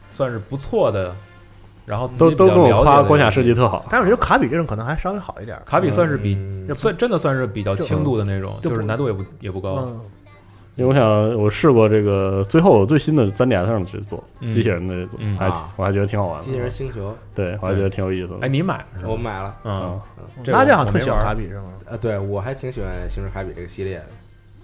A: 算是不错的，然后
D: 都都跟我夸关卡设计特好，
C: 但是我觉得卡比这种可能还稍微好一点。
A: 卡比算是比
B: 嗯。
A: 算真的算是比较轻度的那种，
C: 就
A: 就是难度也不也不高。
C: 嗯，
D: 因为我想我试过这个最后最新的三 DS 上去做
A: 嗯
D: 机器人的这做
A: 嗯，
D: 还
B: 啊
D: 我还觉得挺好玩的，
B: 机器人星球，
D: 对我还觉得挺有意思的
A: 哎，，你买了是吧
B: 我买了。
A: 嗯
D: 啊，
A: 这
C: 那这好像特喜欢卡比是吗？
B: 呃，对我还挺喜欢星之卡比这个系列的。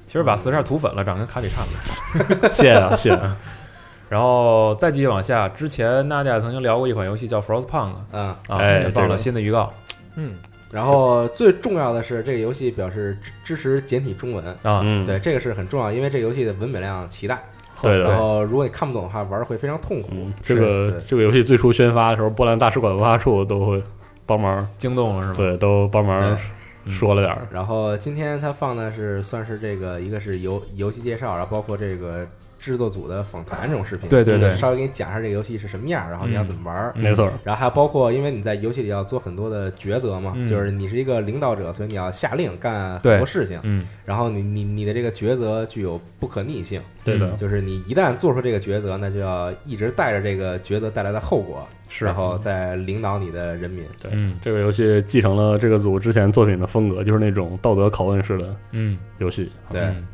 A: 其实把四十二涂粉了，长跟卡比差不多。
D: 谢谢啊谢谢，
A: 然后再继续往下，之前娜姐曾经聊过一款游戏叫 Frostpunk
B: 嗯，
A: 啊，
D: 哎
A: 也放了
D: 个
A: 新的预告
C: 嗯，
B: 然后最重要的是，这个游戏表示支支持简体中文。
A: 啊，
D: 嗯，
B: 对，这个是很重要，因为这个游戏的文本量极大。
D: 对的。
B: 然后如果你看不懂的话，玩儿会非常痛苦。
D: 嗯，这个这个游戏最初宣发的时候，波兰大使馆文化处都会帮忙，
A: 惊动了是吧？
D: 对，都帮忙
A: 嗯
D: 说了点儿。
B: 然后今天他放的是算是这个一个是游游戏介绍，然后包括这个制作组的访谈这种视频。
A: 对对对。
B: 稍微给你讲一下这个游戏是什么样，然后你要怎么玩儿。
A: 嗯
D: 没错，
B: 然后还有包括，因为你在游戏里要做很多的抉择嘛，
A: 嗯。
B: 就是你是一个领导者，所以你要下令干很多事情。
A: 嗯，
B: 然后你你你的这个抉择具有不可逆性，
D: 对的。
A: 嗯，
B: 就是你一旦做出这个抉择，那就要一直带着这个抉择带来的后果，
A: 是。
B: 然后再领导你的人民。
D: 对，
A: 嗯
D: 这个游戏继承了这个组之前作品的风格，就是那种道德拷问式的
A: 嗯，
D: 游戏，
B: 对，
A: 嗯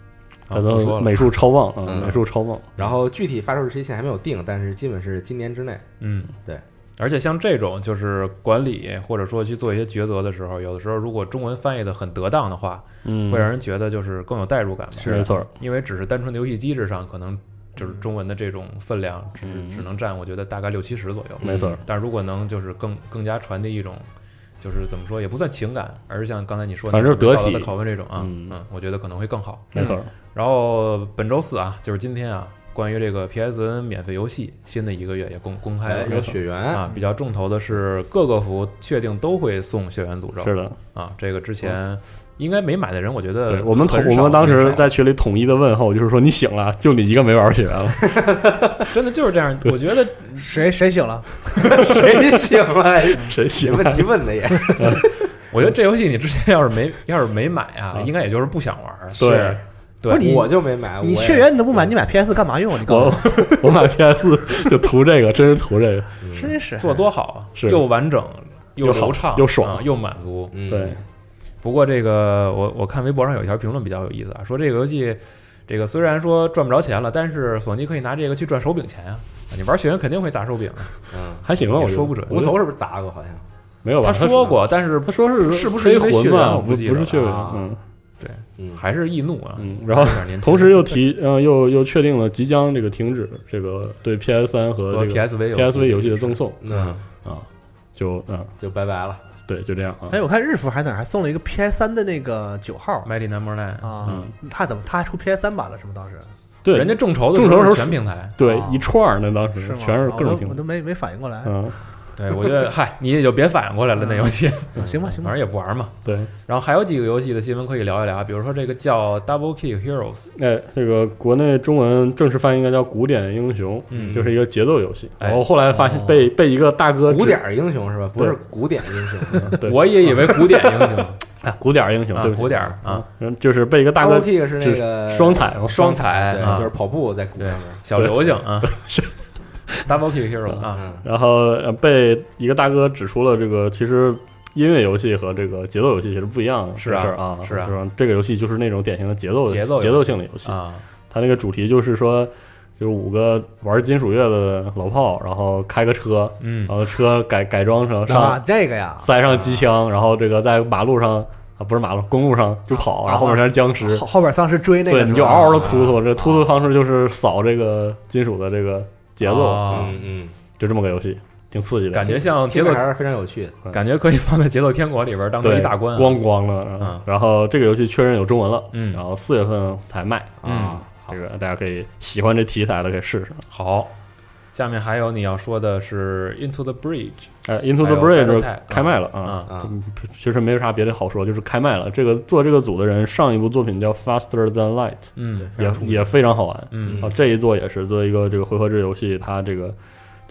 D: 它
A: 好不说
D: 美术超棒啊，
B: 嗯
D: 美术超棒。
B: 然后具体发售日期现在还没有定，但是基本是今年之内。
A: 嗯，
B: 对。
A: 而且像这种就是管理或者说去做一些抉择的时候，有的时候如果中文翻译的很得当的话，
D: 嗯，
A: 会让人觉得就是更有代入感吧。
D: 是没错，
A: 因为只是单纯的游戏机制上，可能就是中文的这种分量只
D: 嗯
A: 只能占我觉得大概六七十左右。
D: 没错，
A: 但如果能就是更更加传递一种，就是怎么说也不算情感，而是像刚才你说的
D: 反正是得体
A: 的拷问这种啊，
D: 嗯
A: 嗯，我觉得可能会更好。
D: 没错，
A: 然后本周四啊，就是今天啊，关于这个 PSN 免费游戏新的一个月也公公开
B: 哎
A: 了，
B: 有血缘
A: 啊，比较重头的是各个服确定都会送血缘诅咒，
D: 是的。
A: 啊，这个之前应该没买的人，我觉得
D: 对我们统我们当时在群里统一的问候就是说你醒了，就你一个没玩血缘了。
A: 真的就是这样，我觉得
C: 谁 谁醒了？
B: 谁醒了？
D: 谁醒了？
B: 问题问的也是
A: 我觉得这游戏你之前要是没要是没买啊，应该也就是不想玩儿。
D: 对，
A: 对
C: 不是你
B: 我就没买。
C: 你血缘你都不买，你买 PS 干嘛用啊？你告诉
D: 我
C: 我，
D: 买 PS 就图这个，真是图这个。
C: 真是
A: 做多好啊，
D: 是
A: 又完整
D: 又好
A: 流畅
D: 又爽
A: 啊又满足。
B: 嗯
D: 对，
A: 不过这个我我看微博上有一条评论比较有意思啊，说这个游戏这个虽然说赚不着钱了，但是索尼可以拿这个去赚手柄钱啊。啊你玩血缘肯定会砸手柄啊，
B: 嗯，
D: 还行吧，我
A: 说不准
B: 无头是不是砸过？好像
D: 没有吧？
A: 他说过，但是
D: 他说是
A: 是不是
D: 黑魂嘛？不
A: 我不记得
D: 不是血缘
B: 了，
D: 嗯
B: 嗯，
A: 还是易怒啊。
D: 嗯。然后同时又提，呃，又又确定了即将这个停止这个对 PS 三和
A: 和
D: 这个
A: PSV
D: PSV 游戏的赠送
B: 嗯，
D: 啊，就嗯
B: 就拜拜了。
D: 对，就这样啊。
C: 哎，我看日服还哪儿还送了一个 PS 三的那个九号
A: Mighty Number Nine
C: 啊
D: 嗯，
C: 他怎么他还出 PS 三版了？是吗？当时
D: 对，
A: 人家众筹
D: 众筹时候
A: 全平台。
C: 啊
D: 对一串儿那当时
C: 是吗？
D: 全是各种平台，
C: 我都没没反应过来。
D: 嗯，
A: 对，我觉得嗨，你也就别反应过来了，那游戏。
C: 行吧，行吧。
A: 反正。也不玩嘛。
D: 对。
A: 然后还有几个游戏的新闻可以聊一聊，比如说这个叫 Double Kick Heroes，
D: 哎，这个国内中文正式翻译应该叫《古典英雄》，
A: 嗯。
D: 就是一个节奏游戏。
A: 哎。
D: 然后后来发现
C: 哦。
D: 被被一个大哥
B: 古典儿英雄是吧？不是古典英雄。
D: 对。
A: 我也以为古典英雄。
D: 哎，古典英雄，
A: 啊
D: 对
A: 古典儿啊，
D: 嗯，就是被一个大
B: Double
D: 哥
B: kick 是那个
D: 双踩嘛，
A: 双踩
B: 对，
A: 啊。
B: 就是跑步在鼓上面。
A: 小流星啊 Double Kick Heroes 啊，
B: 嗯。
D: 然后呃被一个大哥指出了这个其实音乐游戏和这个节奏游戏其实不一样的
A: 是啊
D: 事儿啊，
A: 是啊。
D: 吧？这个游戏就是那种典型的节奏
A: 节奏游戏
D: 节奏性的游戏，
A: 啊，
D: 它那个主题就是说。就是五个玩金属乐的老炮，然后开个车，
A: 嗯。
D: 然后车改改装成
C: 啊
D: 上，
C: 这个呀，
D: 塞上机枪，然后这个在马路上啊不是马路公路上就跑，
C: 啊
D: 然后后面全是僵尸，
C: 后后边丧尸追那个
D: 对，你就嗷嗷的
B: 啊
D: 突突，这突突的方式就是扫这个金属的这个节奏，
A: 啊
B: 嗯嗯，
D: 就这么个游戏，挺刺激的，
A: 感觉像节奏
B: 着，还是非常有趣的。
A: 感觉可以放在节奏天国里边当成
D: 对
A: 一大关。啊，
D: 咣咣的。
A: 嗯。
D: 然后这个游戏确认有中文了，
A: 嗯。
D: 然后四月份才卖
A: 嗯。
D: 这个大家可以喜欢这题材的可以试试。
A: 好。下面还有你要说的是 Into the Bridge，
D: 哎，Into the Bridge 开麦了啊其实没有啥别的好说，就是开麦了。这个做这个组的人，上一部作品叫 Faster Than Light，
A: 嗯
D: 也也非常好玩。
A: 嗯
D: 啊，这一座也是作为一个这个回合制游戏，它这个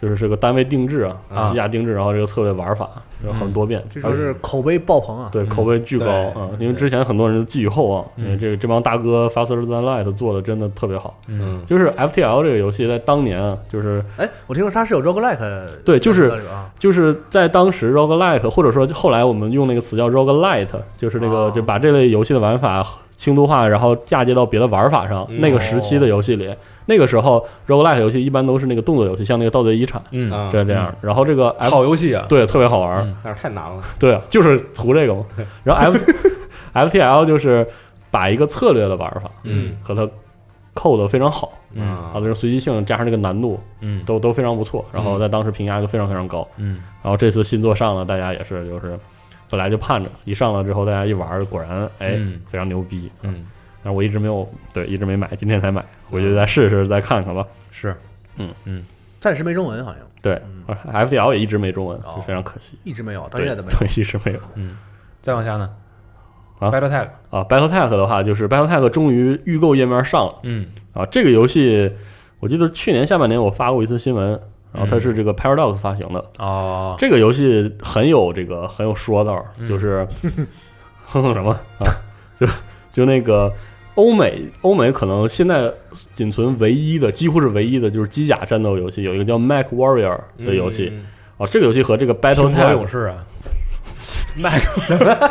D: 就是这个单位定制啊，
A: 啊。
D: 机甲定制，然后这个策略玩法有很多变，
C: 据说是口碑爆棚啊。
D: 对口碑巨高啊，因为之前很多人寄予厚望，
A: 嗯。
D: 因为这个这帮大哥 Faster Than Light 做的真的特别好。
A: 嗯。
D: 就是 FTL 这个游戏在当年啊，就是
C: 哎，我听说它是有 roguelike，
D: 对就是
C: 啊，
D: 就是在当时 roguelike，或者说后来我们用那个词叫 roguelite，就是那个、
C: 哦。
D: 就把这类游戏的玩法轻度化，然后嫁接到别的玩法上。
B: 嗯
D: 那个时期的游戏里，那个时候 roguelike 游戏一般都是那个动作游戏，像那个《盗贼遗产》
A: 嗯，
B: 啊
D: 这这样。然后这个 F
A: 好游戏啊，
D: 对特别好玩，
A: 嗯
B: 但是太难了。
D: 对，就是图这个嘛。然后 F FTL 就是把一个策略的玩法
B: 嗯
D: 和它扣的非常好，
A: 嗯
B: 啊
D: 它的这种随机性加上这个难度
A: 嗯
D: 都都非常不错，然后在当时评价就非常非常高。
A: 嗯
D: 然后这次新作上了，大家也是就是本来就盼着，一上了之后大家一玩，果然哎、
A: 嗯
D: 非常牛逼。
A: 嗯，
D: 但是我一直没有对，一直没买，今天才买，回去再试试再看看吧。
A: 是，
D: 嗯
A: 嗯。
C: 暂时没中文，好像
D: 对，FDL 也一直没中文，
C: 哦
D: 就非常可惜。
C: 一直没有，到现在都没有。
D: 对，一直没有。
A: 嗯，再往下呢
D: 啊
A: ，BattleTag，
D: 啊，BattleTech 的话，就是 BattleTech 终于预购页面上了
A: 嗯
D: 啊。这个游戏我记得去年下半年我发过一次新闻，然后它是这个 Paradox 发行的。
A: 哦，
D: 这个游戏很有这个很有说道，
A: 嗯。
D: 就是 哼哼什么啊，就就那个欧美欧美可能现在仅存唯一的，几乎是唯一的就是机甲战斗游戏，有一个叫 Mac Warrior 的游戏
B: 嗯。
D: 哦，这个游戏和这个 BattleTech
A: 勇士啊，，Mac 什么？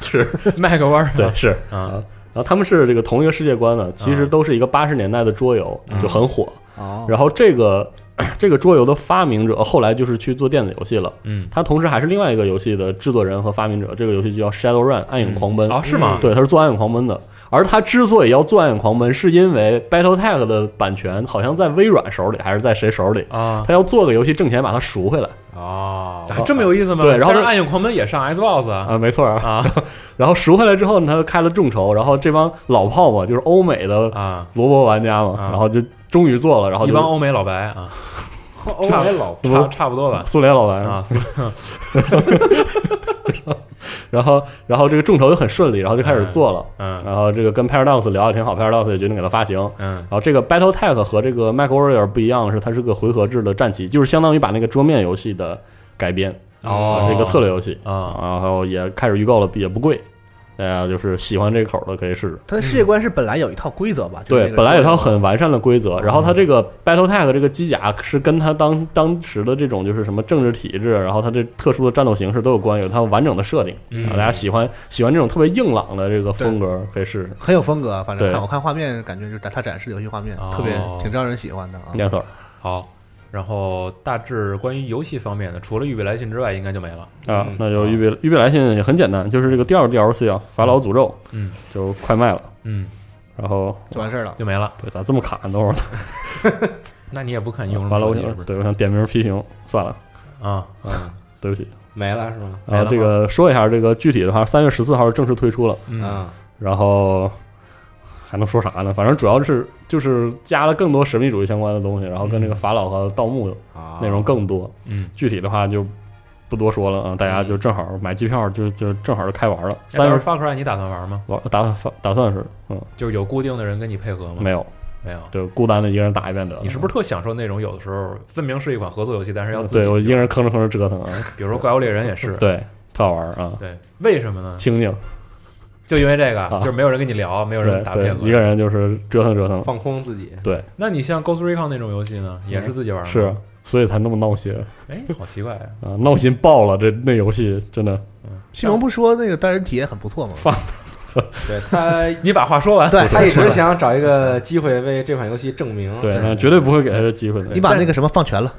D: 是。
A: Mac Warrior
D: 对是
A: 啊，
D: 然后他们是这个同一个世界观的，其实
A: 啊。
D: 都是一个八十年代的桌游，
A: 嗯。
D: 就很火。
C: 哦，
D: 然后这个 这个桌游的发明者后来就是去做电子游戏了，
A: 嗯，
D: 他同时还是另外一个游戏的制作人和发明者。这个游戏就叫 Shadowrun 暗影狂奔。
A: 哦，是吗？
D: 对，他是做暗影狂奔的。而他之所以要做暗影狂奔，是因为 BattleTech 的版权好像在微软手里，还是在谁手里？
A: 啊，
D: 他要做个游戏挣钱，把它赎回来
B: 哦，
A: 啊这么有意思吗？
D: 对然后他
A: 但是暗影狂奔也上 Xbox 啊。
D: 啊，没错啊。
A: 啊。
D: 然后赎回来之后呢，他就开了众筹，然后这帮老炮嘛，就是欧美的
A: 啊，
D: 萝卜玩家嘛，
A: 啊。
D: 然后就终于做了，然后
A: 一帮欧美老白啊，
B: 欧美老
D: 不
A: 差差不多吧。
D: 苏联老白
A: 啊，苏
D: 然后然后这个众筹就很顺利，然后就开始做了。
A: 嗯
D: 然后这个跟 Paradox 聊的挺好，Paradox 也决定给它发行。
A: 嗯。
D: 然后这个 BattleTech 和这个 Mac Warrior 不一样的是，它是个回合制的战棋，就是相当于把那个桌面游戏的改编，
A: 哦。
D: 啊是一个策略游戏
A: 啊。
D: 然后也开始预购了，也不贵，大家就是喜欢这口的可以试试。
C: 它的世界观是本来有一套规则吧？就是那，个
D: 对本来有套很完善的规则，然后它这个 BattleTech 这个机甲是跟它当当时的这种就是什么政治体制，然后它这特殊的战斗形式都有关，有它完整的设定
A: 嗯
D: 啊。大家喜欢喜欢这种特别硬朗的这个风格，可以试试。
C: 很有风格，反正
D: 对
C: 看我看画面，感觉就是它展示的游戏画面
A: 哦
C: 特别挺招人喜欢的啊。
D: 没错
A: 好。然后大致关于游戏方面的，除了《预备来信》之外，应该就没了。
D: 啊
B: 嗯，
D: 那就预备预备来信也很简单，就是这个第二个 DLC 啊，法老诅咒
A: 嗯
D: 就快卖了，
A: 嗯，
D: 然后
C: 就完事儿了。
A: 就没了。
D: 对咋这么卡？等会儿
A: 那你也不看你用什
D: 完了，我？对我想点名批评，算了，
A: 啊，
B: 嗯，
D: 对不起。
B: 没了是吗？
D: 然后这个说一下这个具体的话，三月十四号正式推出了，
A: 嗯
B: 嗯
D: 然后还能说啥呢？反正主要是就是加了更多神秘主义相关的东西，然后跟这个法老和盗墓
B: 啊，
D: 内容更多。
A: 嗯，
D: 具体的话就不多说了啊，大家就正好买机票就就正好就开玩了。三月
A: 三月 Far Cry 你打算玩吗？
D: 玩打算打算是嗯
A: 就是有固定的人跟你配合吗？
D: 没有，
A: 没有。
D: 就孤单的一个人打一遍得了。
A: 你是不是特享受那种有的时候分明是一款合作游戏，但是要自己
D: 对我一个人吭哧吭哧折腾啊？
A: 比如说《怪物猎人》也是，
D: 对，特好玩啊，
A: 对，为什么呢？
D: 清静，
A: 就因为这个，
D: 啊
A: 就是没有人跟你聊，没有人打配，合，
D: 一个。人就是折腾折腾，
B: 放空自己，
D: 对，
A: 那你像《Ghost Recon》那种游戏呢，也是自己玩吗？
D: 是，所以才那么闹心
A: 哎，好奇怪啊！
D: 啊，闹心爆了！这那游戏真的
C: 西蒙不说那个单人体验很不错吗？
B: 对他
A: 你把话说完。
C: 对，
B: 他一直想找一个机会为这款游戏证明，
D: 对，那绝对不会给他这机会的。
C: 你把那个什么放全了，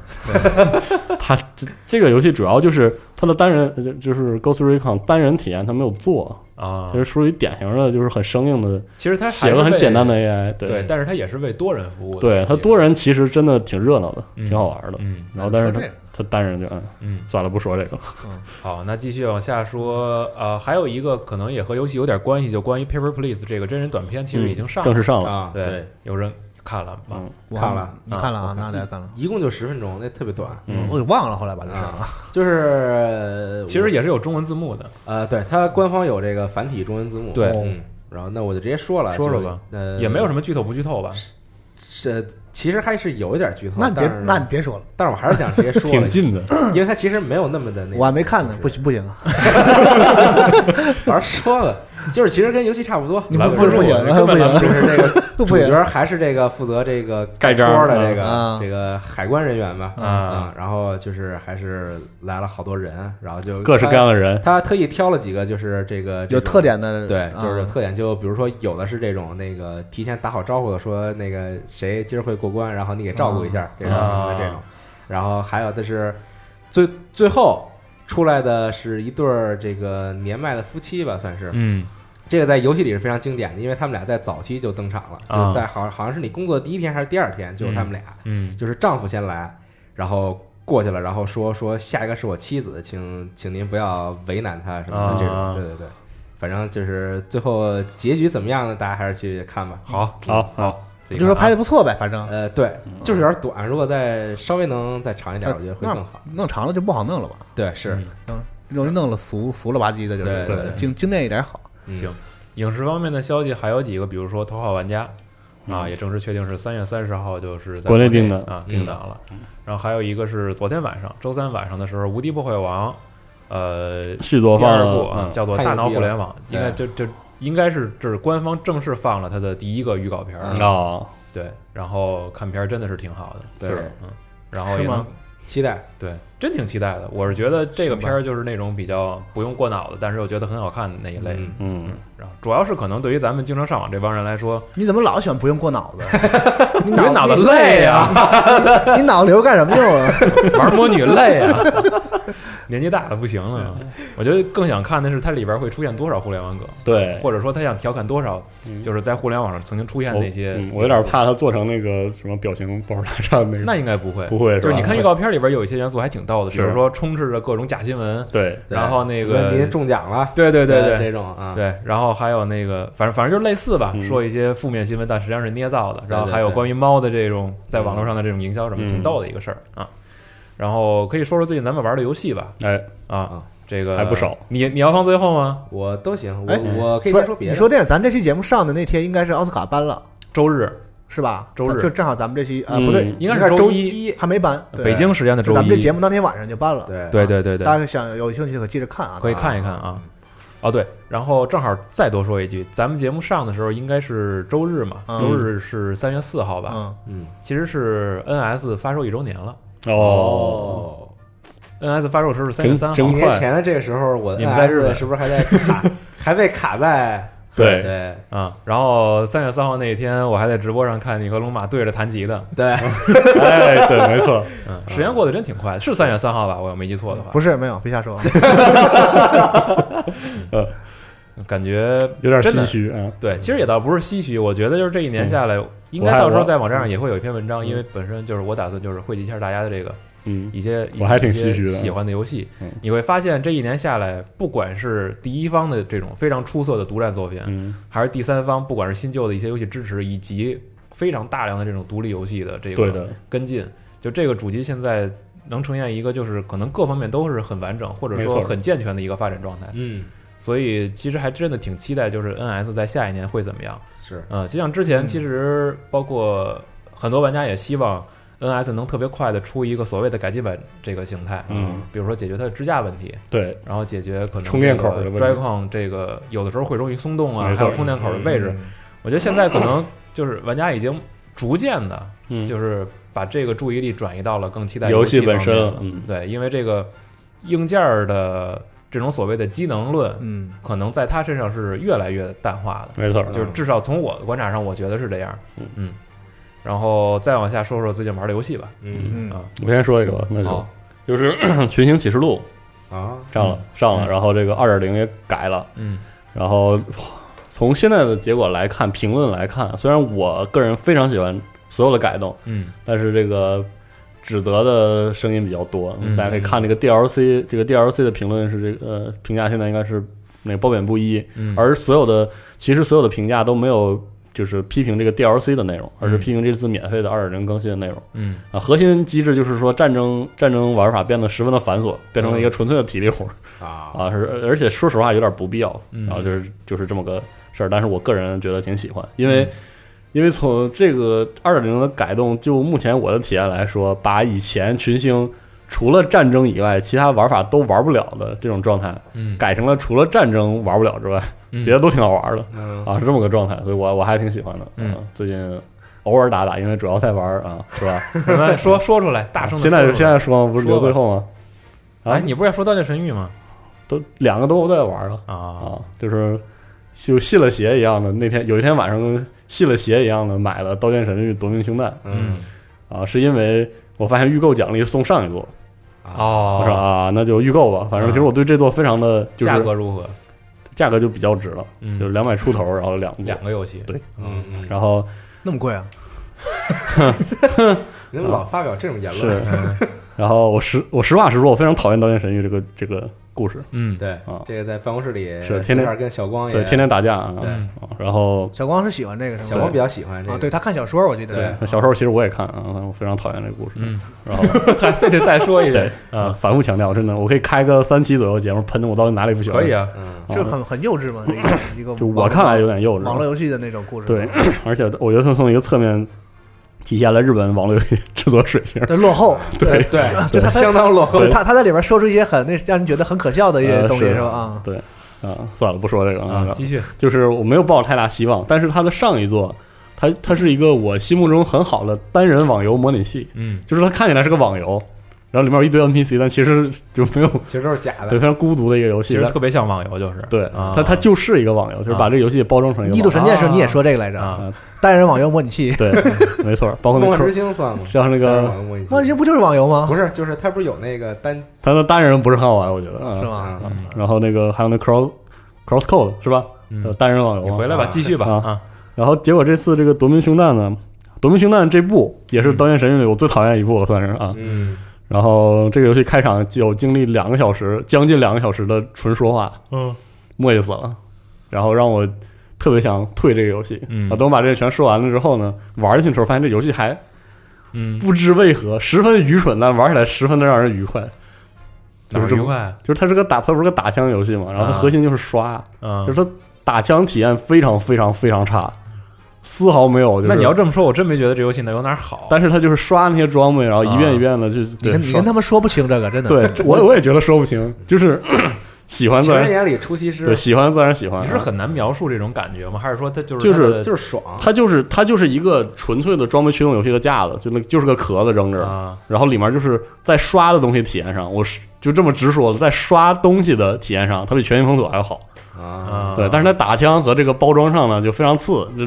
D: 他这这个游戏主要就是他的单人，就就是 Ghost Recon 单人体验，他没有做，
A: 啊
D: 就，是属于典型的，就是很生硬的，
A: 其实他
D: 写
A: 是为
D: 个很简单的 AI，
A: 对，但是他也是为多人服务的。
D: 对，他多人其实真的挺热闹的，
A: 嗯
D: 挺好玩的。
A: 嗯
D: 然后但是它
C: 说这个
D: 它单人就嗯，
A: 嗯，
D: 算了，不说这个了。
A: 好，那继续往下说，呃，还有一个可能也和游戏有点关系，就关于 Paper Please 这个真人短片，其实已经上了，
D: 正式上了，
B: 啊，
A: 对，有人看了吗？
D: 嗯，
C: 我
B: 看了
C: 你看了啊？大家看了，
B: 一共就十分钟，那特别短。
D: 嗯
C: 我给忘了，后来把这事儿啊。
B: 就是
A: 其实也是有中文字幕的，
B: 呃，对，它官方有这个繁体中文字幕。
A: 对
B: 嗯，然后那我就直接说了，
A: 说说吧，
B: 呃，
A: 也没有什么剧透不剧透吧？
B: 是，其实还是有一点剧透。
C: 那你别，那你别说了，
B: 但是我还是想直接说了，
D: 挺近的。
B: 因为它其实没有那么的那个。
C: 我还没看呢，不行不行啊！
B: 我还说了，就是其实跟游戏差不多。
C: 你
A: 们
C: 不不不行
A: 根本
C: 不行
B: 就是那个主角还是这个负责这个
D: 盖章
B: 戳的这个
C: 啊
B: 这个海关人员吧，
A: 啊
B: 嗯，然后就是还是来了好多人，然后就
D: 各式各样的人，
B: 他，特意挑了几个就是这个
C: 有特点的，
B: 对，就是有
C: 啊
B: 特点，就比如说有的是这种那个提前打好招呼的，说那个谁今儿会过关，然后你给照顾一下，这种
A: 啊
B: 这种，然后还有的是最最后出来的是一对儿这个年迈的夫妻吧，算是
A: 嗯
B: 这个在游戏里是非常经典的，因为他们俩在早期就登场了，
A: 啊
B: 就在好像好像是你工作的第一天还是第二天，就是他们俩，
A: 嗯
B: 就是丈夫先来，然后。过去了，然后说说下一个是我妻子，请请您不要为难她什么的这种，
A: 啊
B: 对对对，反正就是最后结局怎么样呢？大家还是去看吧。
A: 好，
D: 好好，
C: 就说拍的不错呗，反正
B: 呃，对，就是有点短，如果再稍微能再长一点，我觉得会更好。
C: 弄长了就不好弄了吧？
B: 对，是，
A: 嗯
C: 嗯，容易弄了俗俗了吧唧的，就是
B: 对
D: 对
C: 精精炼一点好。
B: 嗯。
A: 行，影视方面的消息还有几个，比如说《头号玩家》啊，
D: 嗯。
A: 也正式确定是三月三十号就是在
D: 国内定的
A: 啊
B: 嗯
A: 定档了。然后还有一个是昨天晚上，周三晚上的时候，《无敌破坏王》呃
D: 续作
A: 第
D: 放了
A: 二部啊，
D: 嗯
A: 叫做《大脑互联网》，应该就就应该是这是官方正式放了它的第一个预告片
D: 啊，
A: 对，然后看片儿真的是挺好的，
B: 对
D: 是
A: 嗯，然后也能
C: 是吗？
B: 期待。
A: 对，真挺期待的。我是觉得这个片儿就是那种比较不用过脑子，但是又觉得很好看的那一类。
B: 嗯
D: 嗯，
A: 然后主要是可能对于咱们经常上网这帮人来说，
C: 你怎么老喜欢不用过脑子？你
A: 脑子累啊呀、
C: 你脑子留干什么用啊？
A: 玩魔女累啊，年纪大了不行了。我觉得更想看的是它里边会出现多少互联网梗，
D: 对，
A: 或者说他想调侃多少，
D: 嗯
A: 就是在互联网上曾经出现的那些
D: 嗯。我有点怕它做成那个什么表情包大战那个，
A: 那应该不会，
D: 不会
A: 就是你看预告片里边有一些元素还挺逗的，比如说充斥着各种假新闻，
D: 对，
A: 然后那
B: 个您
A: 个
B: 中奖了，
A: 对对对对
B: 这种啊，
A: 对，然后还有那个，反正反正就是类似吧，
D: 嗯
A: 说一些负面新闻，但实际上是捏造的。然后还有关于猫的这种在网络上的这种营销什么，
D: 嗯
A: 挺逗的一个事儿啊。然后可以说说最近咱们玩的游戏吧，
D: 哎，
A: 啊
B: 啊，
A: 这个
D: 还不少。
A: 你你要放最后吗？
B: 我都行，我
C: 哎
B: 我可以
C: 不是
B: 先说别的。
C: 你说电影，咱这期节目上的那天应该是奥斯卡颁了，
A: 周日
C: 是吧？
A: 周日
C: 就正好咱们这期啊，
D: 嗯
C: 不对，
A: 应该
B: 是周
A: 一，
C: 还没颁，
A: 北京时间的周
C: 一咱们这节。目当天晚上就颁了。
B: 对
A: 对对对对，
C: 大家想有兴趣可记着看啊，
A: 可以看一看啊。哦对，然后正好再多说一句，咱们节目上的时候应该是周日嘛，
C: 嗯
A: 周日是三月四号吧？
C: 嗯，
B: 嗯，
A: 其实是 NS 发售一周年了
D: 哦
A: ，，NS 发售时候是三月三号，
D: 真快
B: 一年前的这个时候，我
A: 你们在日
B: NS
A: 本
B: 是不是还在卡，还被卡在？
D: 对
B: 对
A: 啊，然后三月三号那一天，我还在直播上看你和龙马对着弹吉的，
B: 对，
D: 哎，对，没错，
A: 嗯，时间过得真挺快，是三月三号吧？我要没记错的话，
C: 不是没有，别瞎说。
A: 感觉
D: 有点唏嘘啊。
A: 对，其实也倒不是唏嘘，我觉得就是这一年下来，应该到时候在网站上也会有一篇文章，因为本身就是我打算就是汇集一下大家的这个
D: 嗯，
A: 一些
D: 我还挺
A: 一些
D: 唏嘘的
A: 喜欢的游戏
D: 嗯，
A: 你会发现这一年下来，不管是第一方的这种非常出色的独占作品，
D: 嗯，
A: 还是第三方不管是新旧的一些游戏支持，以及非常大量的这种独立游戏的这个，跟进，就这个主机现在能呈现一个就是可能各方面都是很完整，或者说很健全的一个发展状态。
B: 嗯，
A: 所以其实还真的挺期待，就是 NS 在下一年会怎么样。
B: 是，
A: 嗯，就像之前
C: 嗯
A: 其实包括很多玩家也希望 NS 能特别快的出一个所谓的改进版这个形态，
D: 嗯，
A: 比如说解决它的支架问题，
D: 对，
A: 然后解决可能
D: 充电口的问题。
A: Joy-Con 这个有的时候会容易松动啊，还有充电口的位置。我觉得现在可能就是玩家已经逐渐的，
D: 嗯，
A: 就是把这个注意力转移到了更期待
D: 游
A: 戏
D: 戏本身
A: 了。
D: 嗯。
A: 对，因为这个硬件儿的这种所谓的机能论，
C: 嗯，
A: 可能在他身上是越来越淡化的。
D: 没错，
A: 就是至少从我的观察上，我觉得是这样。
D: 嗯。
A: 嗯，然后再往下说说最近玩的游戏吧。
B: 嗯。
C: 嗯。
A: 啊，
D: 我先说一个吧，那就
A: 好，
D: 就是 《群星启示录。
B: 啊，》
D: 上了上了，
A: 嗯。
D: 然后这个二点零也改了，
A: 嗯。
D: 然后从现在的结果来看，评论来看，虽然我个人非常喜欢所有的改动，
A: 嗯。
D: 但是这个指责的声音比较多。
A: 嗯
D: 大家可以看这个 DLC，这个 DLC 的评论是这个呃评价现在应该是那个褒贬不一，
A: 嗯，
D: 而所有的其实所有的评价都没有就是批评这个 DLC 的内容，而是批评这次免费的二点零更新的内容
A: 嗯
D: 啊。核心机制就是说战争战争玩法变得十分的繁琐，变成了一个纯粹的体力活儿
B: 啊，
D: 啊，是而且说实话有点不必要，
A: 嗯
D: 然后就是就是这么个事儿。但是我个人觉得挺喜欢，因为。
A: 嗯
D: 因为从这个二点零的改动，就目前我的体验来说，把以前群星除了战争以外，其他玩法都玩不了的这种状态，
A: 嗯，
D: 改成了除了战争玩不了之外，
A: 嗯
D: 别的都挺好玩的
B: 嗯
D: 啊，是这么个状态，所以我我还挺喜欢的。
A: 嗯
D: 啊最近偶尔打打，因为主要在玩啊，是吧？
A: 说说出来，大声的。
D: 现在现在说？不是留最后吗？啊
A: 哎，，你不是要说《刀剑神域》吗？
D: 都两个都在玩了
A: 啊，
D: 啊，就是就信了邪一样的。那天有一天晚上信了邪一样的买了《刀剑神域：夺命凶弹
B: 嗯，》
D: 啊，是因为我发现预购奖励送上一座，哦我说
A: 哦，
D: 啊，那就预购吧。反正其实我对这座非常的就是
A: 价格如何？
D: 价格就比较值了，
A: 嗯，
D: 就是两百出头，然后两
A: 两个游戏。
D: 对
B: 嗯嗯，
D: 然后
C: 那么贵啊？
D: 啊
B: 你怎么老发表这种言
D: 是
B: 论？，
D: 然后我实我实话实说，我非常讨厌《刀剑神域》这个这个故事，
A: 嗯，
B: 对
D: 啊。
B: 这个在办公室里
D: 是天天
B: 跟小光也
D: 对，天天打架啊，
B: 对。
D: 啊然后
C: 小光是喜欢这个是吗？
B: 小光比较喜欢这
C: 啊，
B: 个，
C: 对他看小说，我记得。
B: 对
D: 小时候其实我也看啊，我非常讨厌这个故事，
A: 嗯，
D: 然后
A: 还非得再说一遍
D: 啊，
A: 啊，
D: 反复强调，真的，我可以开个三期左右节目，喷的我到底哪里不喜欢？
A: 可以，啊，
B: 嗯，
C: 就很很幼稚嘛，一个 一个
D: 就我看来有点幼稚，
C: 网络游戏的那种故事，
D: 对，而且我觉得它从一个侧面体现了日本网络游戏制作水平。
C: 的落后，
B: 对对
C: 就他他
B: 相当落后
C: 对，他他在里边说出一些很那让人觉得很可笑的一些
D: 呃
C: 东西
D: 是
C: 是吧？啊，
D: 对啊，算了，不说这个
A: 啊，
D: 啊，
A: 继续，
D: 就是我没有抱太大希望，但是他的上一座，它它是一个我心目中很好的单人网游模拟器，
A: 嗯
D: 就是它看起来是个网游，然后里面有一堆 NPC，但其实就没有
B: 其实都是假的对，
D: 非常孤独的一个游戏。
A: 其实特别像网游，就是
D: 对
A: 啊
D: 它它就是一个网游，就是把这个游戏包装成一个
C: 异度神剑的时候你也说这个来着，
A: 啊，
C: 单人网游模拟器，
D: 对，没错，包括那
B: 梦幻之星算吗？
D: 像那个
B: 模拟器
C: 模拟器不就是网游吗？
B: 不是，就是它不是有那个单
D: 它的单人不是很好玩，我觉得啊
C: 是吗？
B: 嗯
D: 然后那个还有那 Cross Cross Code 是吧？
A: 嗯
D: 呃，单人网游啊。
A: 你回来吧，
B: 啊
A: 继续吧
D: 啊
A: 啊，
D: 然后结果这次这个夺命凶弹呢，夺命凶弹这部也是《刀剑神域》里我最讨厌一部了，算是啊。
B: 嗯
D: 然后这个游戏开场就有经历两个小时，将近两个小时的纯说话，
A: 嗯
D: 磨叽死了，然后让我特别想退这个游戏。
A: 嗯
D: 啊，等我把这个全说完了之后呢，玩进去的时候发现这游戏还
A: 嗯，
D: 不知为何十分愚蠢，但玩起来十分的让人愉快。
A: 哪
D: 就是这么
A: 愉快？
D: 就是它是个打，它不是个打枪游戏嘛，然后它
A: 啊
D: 核心就是刷，
A: 嗯
D: 就，是它打枪体验非常非常非常差，丝毫没有。就是、
A: 那你要这么说，我真没觉得这游戏能有哪儿好。
D: 但是他就是刷那些装备，然后一遍一遍的就
C: 你跟你跟他们说不清这个，真的。
D: 对，我我也觉得说不清，就是 喜欢自然
B: 眼里出西施
D: 对，喜欢自然喜欢，
A: 你是很难描述这种感觉吗？还是说它就是
D: 就是
B: 就是爽，
D: 它就是它就是一个纯粹的装备驱动游戏的架子，就那就是个壳子扔这儿，
A: 啊
D: 然后里面就是在刷的东西体验上，我是就这么直说了，在刷东西的体验上，它比全新封锁还要好。
B: 啊
A: 啊？
D: 对，但是它打枪和这个包装上呢，就非常次，这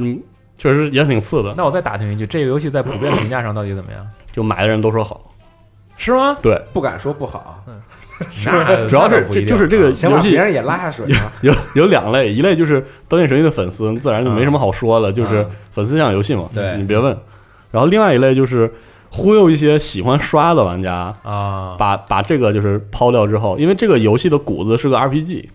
D: 确实也挺次的。
A: 那我再打听一句，这个游戏在普遍评价上到底怎么样？
D: 就买的人都说好，
A: 是吗？
D: 对，
B: 不敢说不好，
A: 那
D: 主要是这就是这个游戏
B: 别人也拉下水嘛。
D: 有有两类，一类就是《刀剑神域》的粉丝，自然就没什么好说的，就是
B: 嗯
D: 粉丝向游戏嘛，
B: 对
D: 你别问。然后另外一类就是忽悠一些喜欢刷的玩家，
A: 啊，
D: 把把这个就是抛掉之后，因为这个游戏的骨子是个 RPG，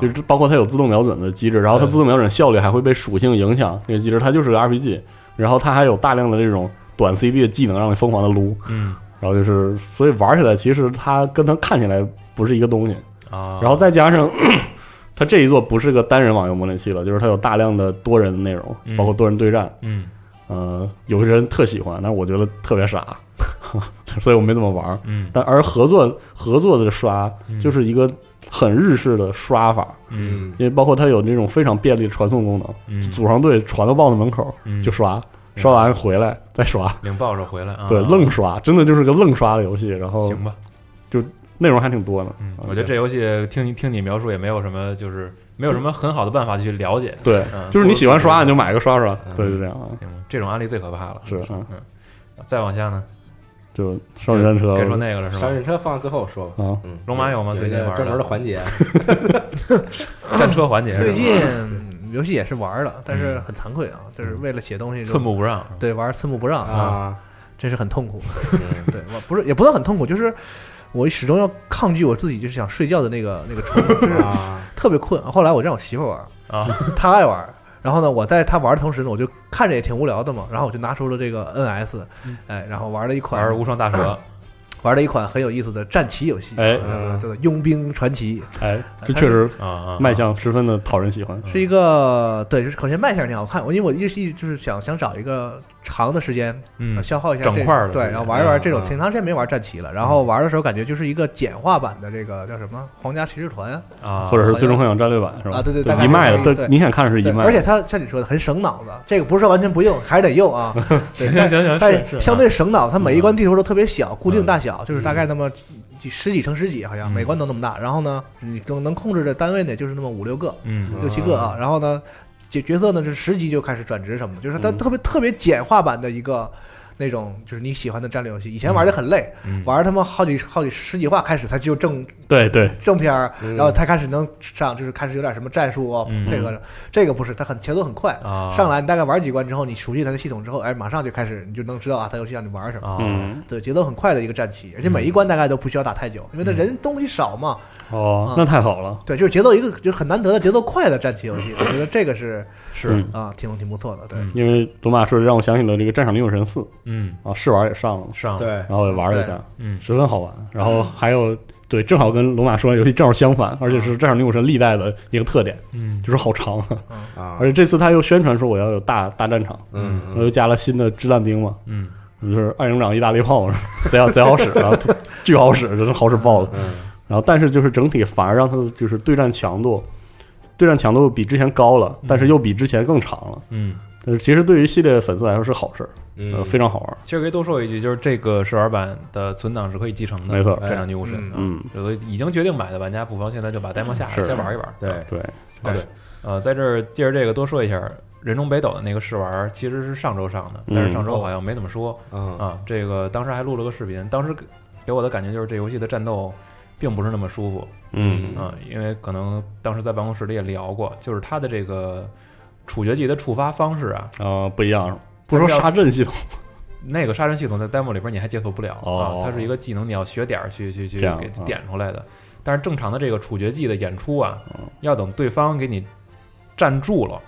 D: 就是包括它有自动瞄准的机制，然后它自动瞄准效率还会被属性影响，这个机制它就是个 RPG，然后它还有大量的这种短 CD 的技能让你疯狂的撸，
A: 嗯。
D: 然后就是所以玩起来其实它跟它看起来不是一个东西。
A: 啊，
D: 然后再加上 它这一座不是个单人网游模拟器了，就是它有大量的多人的内容，
A: 嗯。
D: 包括多人对战。
A: 嗯
D: 呃，有些人特喜欢，但是我觉得特别傻，所以我没怎么玩。
A: 嗯。
D: 但而合作合作的刷
A: 嗯。
D: 就是一个很日式的刷法，
A: 嗯。
D: 因为包括它有那种非常便利的传送功能，
A: 嗯，
D: 组上队传到 BOSS 门口
A: 嗯。
D: 就刷，刷完回来再刷，
A: 领报酬回来啊，
D: 对，愣刷，真的就是个愣刷的游戏。然后
A: 行吧。
D: 就内容还挺多的，
A: 嗯，
D: 啊
A: 我觉得这游戏听你听你描述也没有什么，就是没有什么很好的办法去了解。
D: 对，
A: 嗯，
D: 就是你喜欢刷你就买个刷刷，
B: 嗯。
D: 对，就这样啊，
A: 这种案例最可怕了。
D: 是嗯，
A: 再往下呢，
D: 就双人战车。
A: 该说那个了是吧？
B: 商业车放最后说吧。
D: 啊，
B: 嗯，
A: 龙马有吗？最近
B: 专门的环节，
A: 战车环节，
C: 最近游戏也是玩了，但是很惭愧啊，就是为了写东西
A: 寸步不让。
C: 对玩寸步不让，
B: 啊，
C: 真是很痛苦。
B: 嗯。
C: 对，我不是也不能很痛苦，就是我始终要抗拒我自己就是想睡觉的那个那个冲动，就是
B: 啊，
C: 特别困。后来我让我媳妇玩，
A: 啊，
C: 她爱玩。然后呢，我在她玩的同时呢，我就看着也挺无聊的嘛。然后我就拿出了这个 NS，哎，然后玩了一款
A: 玩无双大蛇，
C: 玩了一款很有意思的战棋游戏，
D: 哎
C: 呃叫做《佣兵传奇
D: 哎，这确实
A: 啊啊，
D: 卖相十分的讨人喜欢》，
C: 是一个对，就是首先卖相挺好看。我因为我一直一直就是想想找一个长的时间
A: 嗯，
C: 消耗一下这
A: 整块儿的
C: 对，然后玩一玩这种，
B: 嗯
C: 挺长时间没玩战棋了。然后玩的时候感觉就是一个简化版的这个叫什么《皇家骑士团》
A: 啊，
D: 或者是最终幻想战略版是吧？
C: 啊对对
D: 一卖的，
C: 对
D: 对，明显看是一
C: 对，
D: 卖，
C: 而且它像你说的很省脑子，这个不是说完全不用，还是得用啊。对
A: 行
C: 但
A: 行行
C: 但相对省脑，它每一关
A: 嗯
C: 地图都特别小，固定大小，就是大概那么几十几乘十几，好像
A: 嗯
C: 每关都那么大。然后呢，你能能控制的单位呢，就是那么五六个、
A: 嗯
C: 六七个啊。然后呢，角角色呢是十级就开始转职什么的，就是它
D: 嗯
C: 特别特别简化版的一个那种就是你喜欢的战略游戏。以前玩的很累，
A: 嗯
C: 玩他妈好几好几十几话开始才就正
D: 对对，
C: 正片然后才开始能上，就是开始有点什么战术啊
A: 嗯
C: 配合着。这个不是，它很节奏很快。
A: 啊，
C: 上来你大概玩几关之后，你熟悉它的系统之后，哎，马上就开始你就能知道啊，它游戏让你玩什么。
A: 啊，
D: 嗯，
C: 对，节奏很快的一个战棋，而且每一关大概都不需要打太久，因为它
A: 嗯
C: 人东西少嘛。
D: 哦
C: 啊，
D: 那太好了，
C: 对，就是节奏一个就很难得的节奏快的战棋游戏，我觉得这个是
A: 是
D: 嗯
C: 啊，挺挺不错的。对，
A: 嗯
D: 因为罗马说让我想起了这个《战场女武神四》
A: 嗯。
D: 啊，试玩也上了嘛，
A: 上
B: 对，
D: 然后也玩了一下，
A: 嗯。
D: 十分好玩。然后还有对，正好跟龙马说的游戏正好相反，而且是《战场女武神》历代的一个特点，
A: 嗯。
D: 就是好长。
B: 啊，
D: 而且这次他又宣传说我要有大大战场，
B: 嗯
D: 然后又加了新的掷弹兵嘛，
A: 嗯。
D: 就是二营长意大利炮，贼好贼好使，然后巨好使，真是好使爆了。
B: 嗯。
D: 然后但是就是整体反而让他的就是对战强度，对战强度比之前高了，但是又比之前更长了。
A: 嗯，
D: 但是其实对于系列粉丝来说是好事儿，呃，
B: 嗯，
D: 非常好玩。
A: 其实可以多说一句，就是这个试玩版的存档是可以继承的，
D: 没错。
A: 战场女武神
C: 嗯，
D: 嗯，
A: 有的已经决定买的玩家，不妨现在就把 demo 下来，先玩一玩。
B: 对，
D: 对，
A: 对，呃，在这儿借着这个多说一下，人中北斗的那个试玩其实是上周上的，但是上周好像没怎么说
B: 嗯
A: 啊。这个当时还录了个视频，当时给给我的感觉就是这游戏的战斗并不是那么舒服
D: 嗯。
A: 啊，因为可能当时在办公室里也聊过，就是它的这个处决技的触发方式啊，
D: 啊，不一样，不说杀阵系统，
A: 那个杀阵系统在 demo 里边你还解锁不了啊
D: 哦，
A: 它是一个技能，你要学点儿去去去给
D: 啊
A: 点出来的。但是正常的这个处决技的演出啊
D: 嗯，
A: 要等对方给你站住了，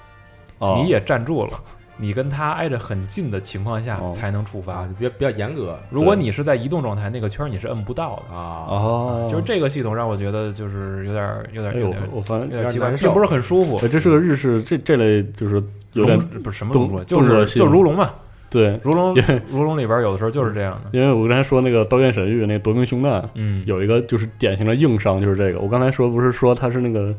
D: 哦
A: 你也站住了，你跟他挨着很近的情况下
D: 哦
A: 才能触发
B: 啊，。比较比较严格
A: 如果你是在移动状态，那个圈儿你是摁不到的。
B: 啊，
D: 哦，
A: 就是这个系统让我觉得就是有点儿有点有点儿，
D: 我反正
A: 有点儿奇怪，并不是很舒服
D: 哎，。这是个日式这这类就是有点
A: 不是什么
D: 动作系统
A: 是就如龙嘛，
D: 对，
A: 如龙如龙里边有的时候就是这样的。
D: 因为我刚才说那个《刀剑神域》那夺命凶弹
A: 嗯，
D: 有一个就是典型的硬伤，就是这个。我刚才说不是说它是那个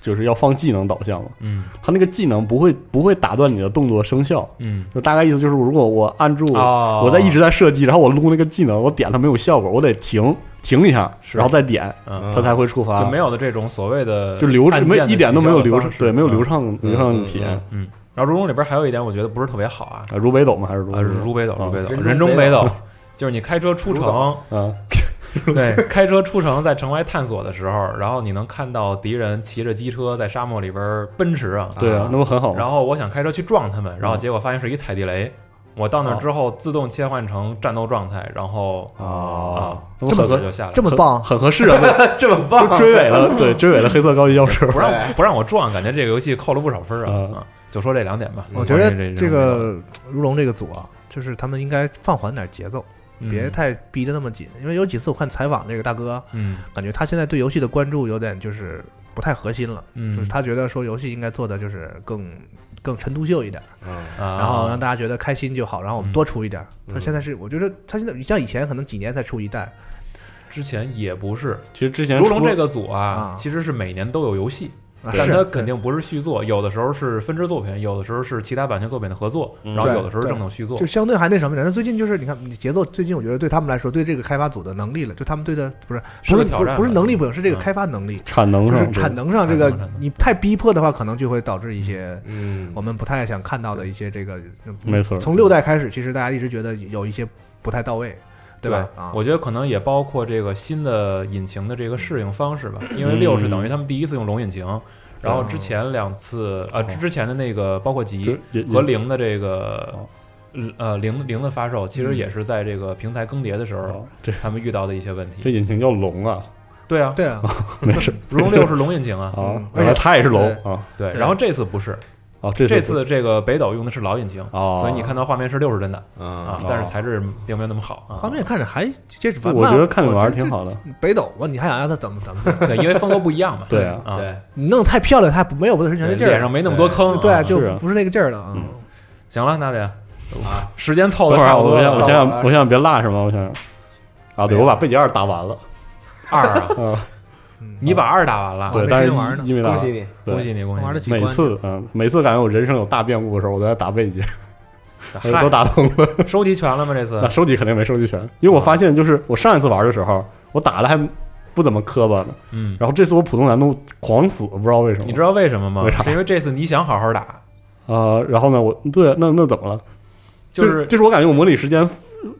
D: 就是要放技能导向嘛，
A: 嗯
D: 他那个技能不会不会打断你的动作生效，
A: 嗯
D: 就大概意思就是如果我按住
A: 哦，
D: 我在一直在射击，然后我撸那个技能，我点它没有效果，我得停停一下，然后再点，
A: 嗯
D: 它才会触发，
A: 就没有的这种所谓的
D: 就流没
A: 按键的
D: 一点都没有流对，没有流
A: 嗯
D: 畅流畅体验。
A: 嗯，然后如龙里边还有一点，我觉得不是特别好啊，
D: 啊，如北斗吗？还是如
A: 啊，如北斗，
D: 啊
A: 如北斗，
B: 人
A: 人
B: 中北斗
A: 中北斗，就是你开车出城，
D: 啊？
A: 对，开车出城在城外探索的时候，然后你能看到敌人骑着机车在沙漠里边奔驰啊，
D: 对啊，那不很好吗？
A: 然后我想开车去撞他们，然后
D: 嗯
A: 结果发现是一踩地雷。我到那之后，自动切换成战斗状态，然后
D: 啊
A: 这么就下来。了，
C: 这么棒，
D: 很合适啊，
B: 这么棒。
D: 追尾了，对，追尾了黑色高级钥匙。
A: 不让不让我撞，感觉这个游戏扣了不少分啊！就说这两点吧，
C: 我觉得
A: 这
C: 这个如龙这个组啊，就是他们应该放缓点节奏，
A: 嗯
C: 别太逼得那么紧。因为有几次我看采访这个大哥，
A: 嗯
C: 感觉他现在对游戏的关注有点就是不太核心了，
A: 嗯，
C: 就是他觉得说游戏应该做的就是更更陈独秀一点，
B: 嗯
A: 啊，
C: 然后让大家觉得开心就好，然后我们
A: 嗯
C: 多出一点。他
B: 嗯
C: 现在是，我觉得他现在你像以前可能几年才出一代，
A: 之前也不是
D: 其实之前出
A: 如龙这个组啊
C: 啊，
A: 其实是每年都有游戏，
C: 啊
A: 但它肯定不是续作，有的时候是分支作品，有的时候是其他版权作品的合作，
D: 嗯。
A: 然后有的时候是正统续作。
C: 就。相对还那什么点。那最近就是你看你节奏，最近我觉得对他们来说，对这个开发组的能力了，就他们对的不是
A: 是
C: 不是不是
A: 个挑战吧
C: 不是能力不行，是这个
A: 嗯
C: 开发能力，
D: 产能上
C: 就是产能上这个你太逼迫的话，可能就会导致一些
B: 嗯，
C: 我们不太想看到的一些这个。
D: 没错，
C: 从六代开始，其实大家一直觉得有一些不太到位，对吧？啊，
A: 我觉得可能也包括这个新的引擎的这个适应方式吧，因为
D: 嗯
A: 六是等于他们第一次用龙引擎，然后之前两次呃
D: 哦
A: 之前的那个包括
D: 极
A: 和零的这个
D: 哦
A: 呃零零的发售，其实也是在这个平台更迭的时候
D: 哦这
A: 他们遇到的一些问题这。
D: 引擎叫龙啊，
A: 对啊，
C: 对啊，
D: 没事
A: 如龙六是龙引擎啊，
D: 啊
C: 嗯，
D: 原来它也是龙啊，
A: 对然后这次不是，
D: 啊，这
A: 这次这个北斗用的是老引擎，
D: 哦，
A: 所以你看到画面是六十帧的啊
B: 啊，
A: 但是材质并没有那么好啊。
C: 画面看着还接着
D: 我觉得看着玩儿挺好的，
C: 北斗吧，你还想让它怎么怎么？
A: 对，因为风格不一样嘛。
D: 对啊
A: 啊，
B: 对，
C: 你弄太漂亮，它没有不得神拳的劲儿，
A: 脸上没那么多坑。
C: 对，
A: 啊
C: 就不是那个劲儿了啊。
D: 嗯
A: 行了，那得
B: 啊，
A: 时间凑的
D: 等会儿啊
A: 差不多了。
D: 我想我想想我想别落什么，我想想啊，对我把背景二打完了
A: 二啊，
D: 啊，
C: 嗯
A: 你把二打完了，
D: 对，
C: 没
D: 但是因为打
B: 恭喜你，
A: 恭喜你，恭喜你！
C: 玩了几关，
D: 每次嗯，每次感觉我人生有大变故的时候，我都在打贝吉，
A: 嗨
D: 都打通了。
A: 收集全了吗？这次
D: 那收集肯定没收集全，因为我发现就是我上一次玩的时候，我打的还不怎么磕巴呢，
A: 嗯，
D: 然后这次我普通难度狂死，不知道为什么。
A: 你知道为什么吗
D: 为啥？
A: 是因为这次你想好好打，
D: 啊、然后呢，我对，那那怎么了？
A: 就是
D: 就是我感觉我模拟时间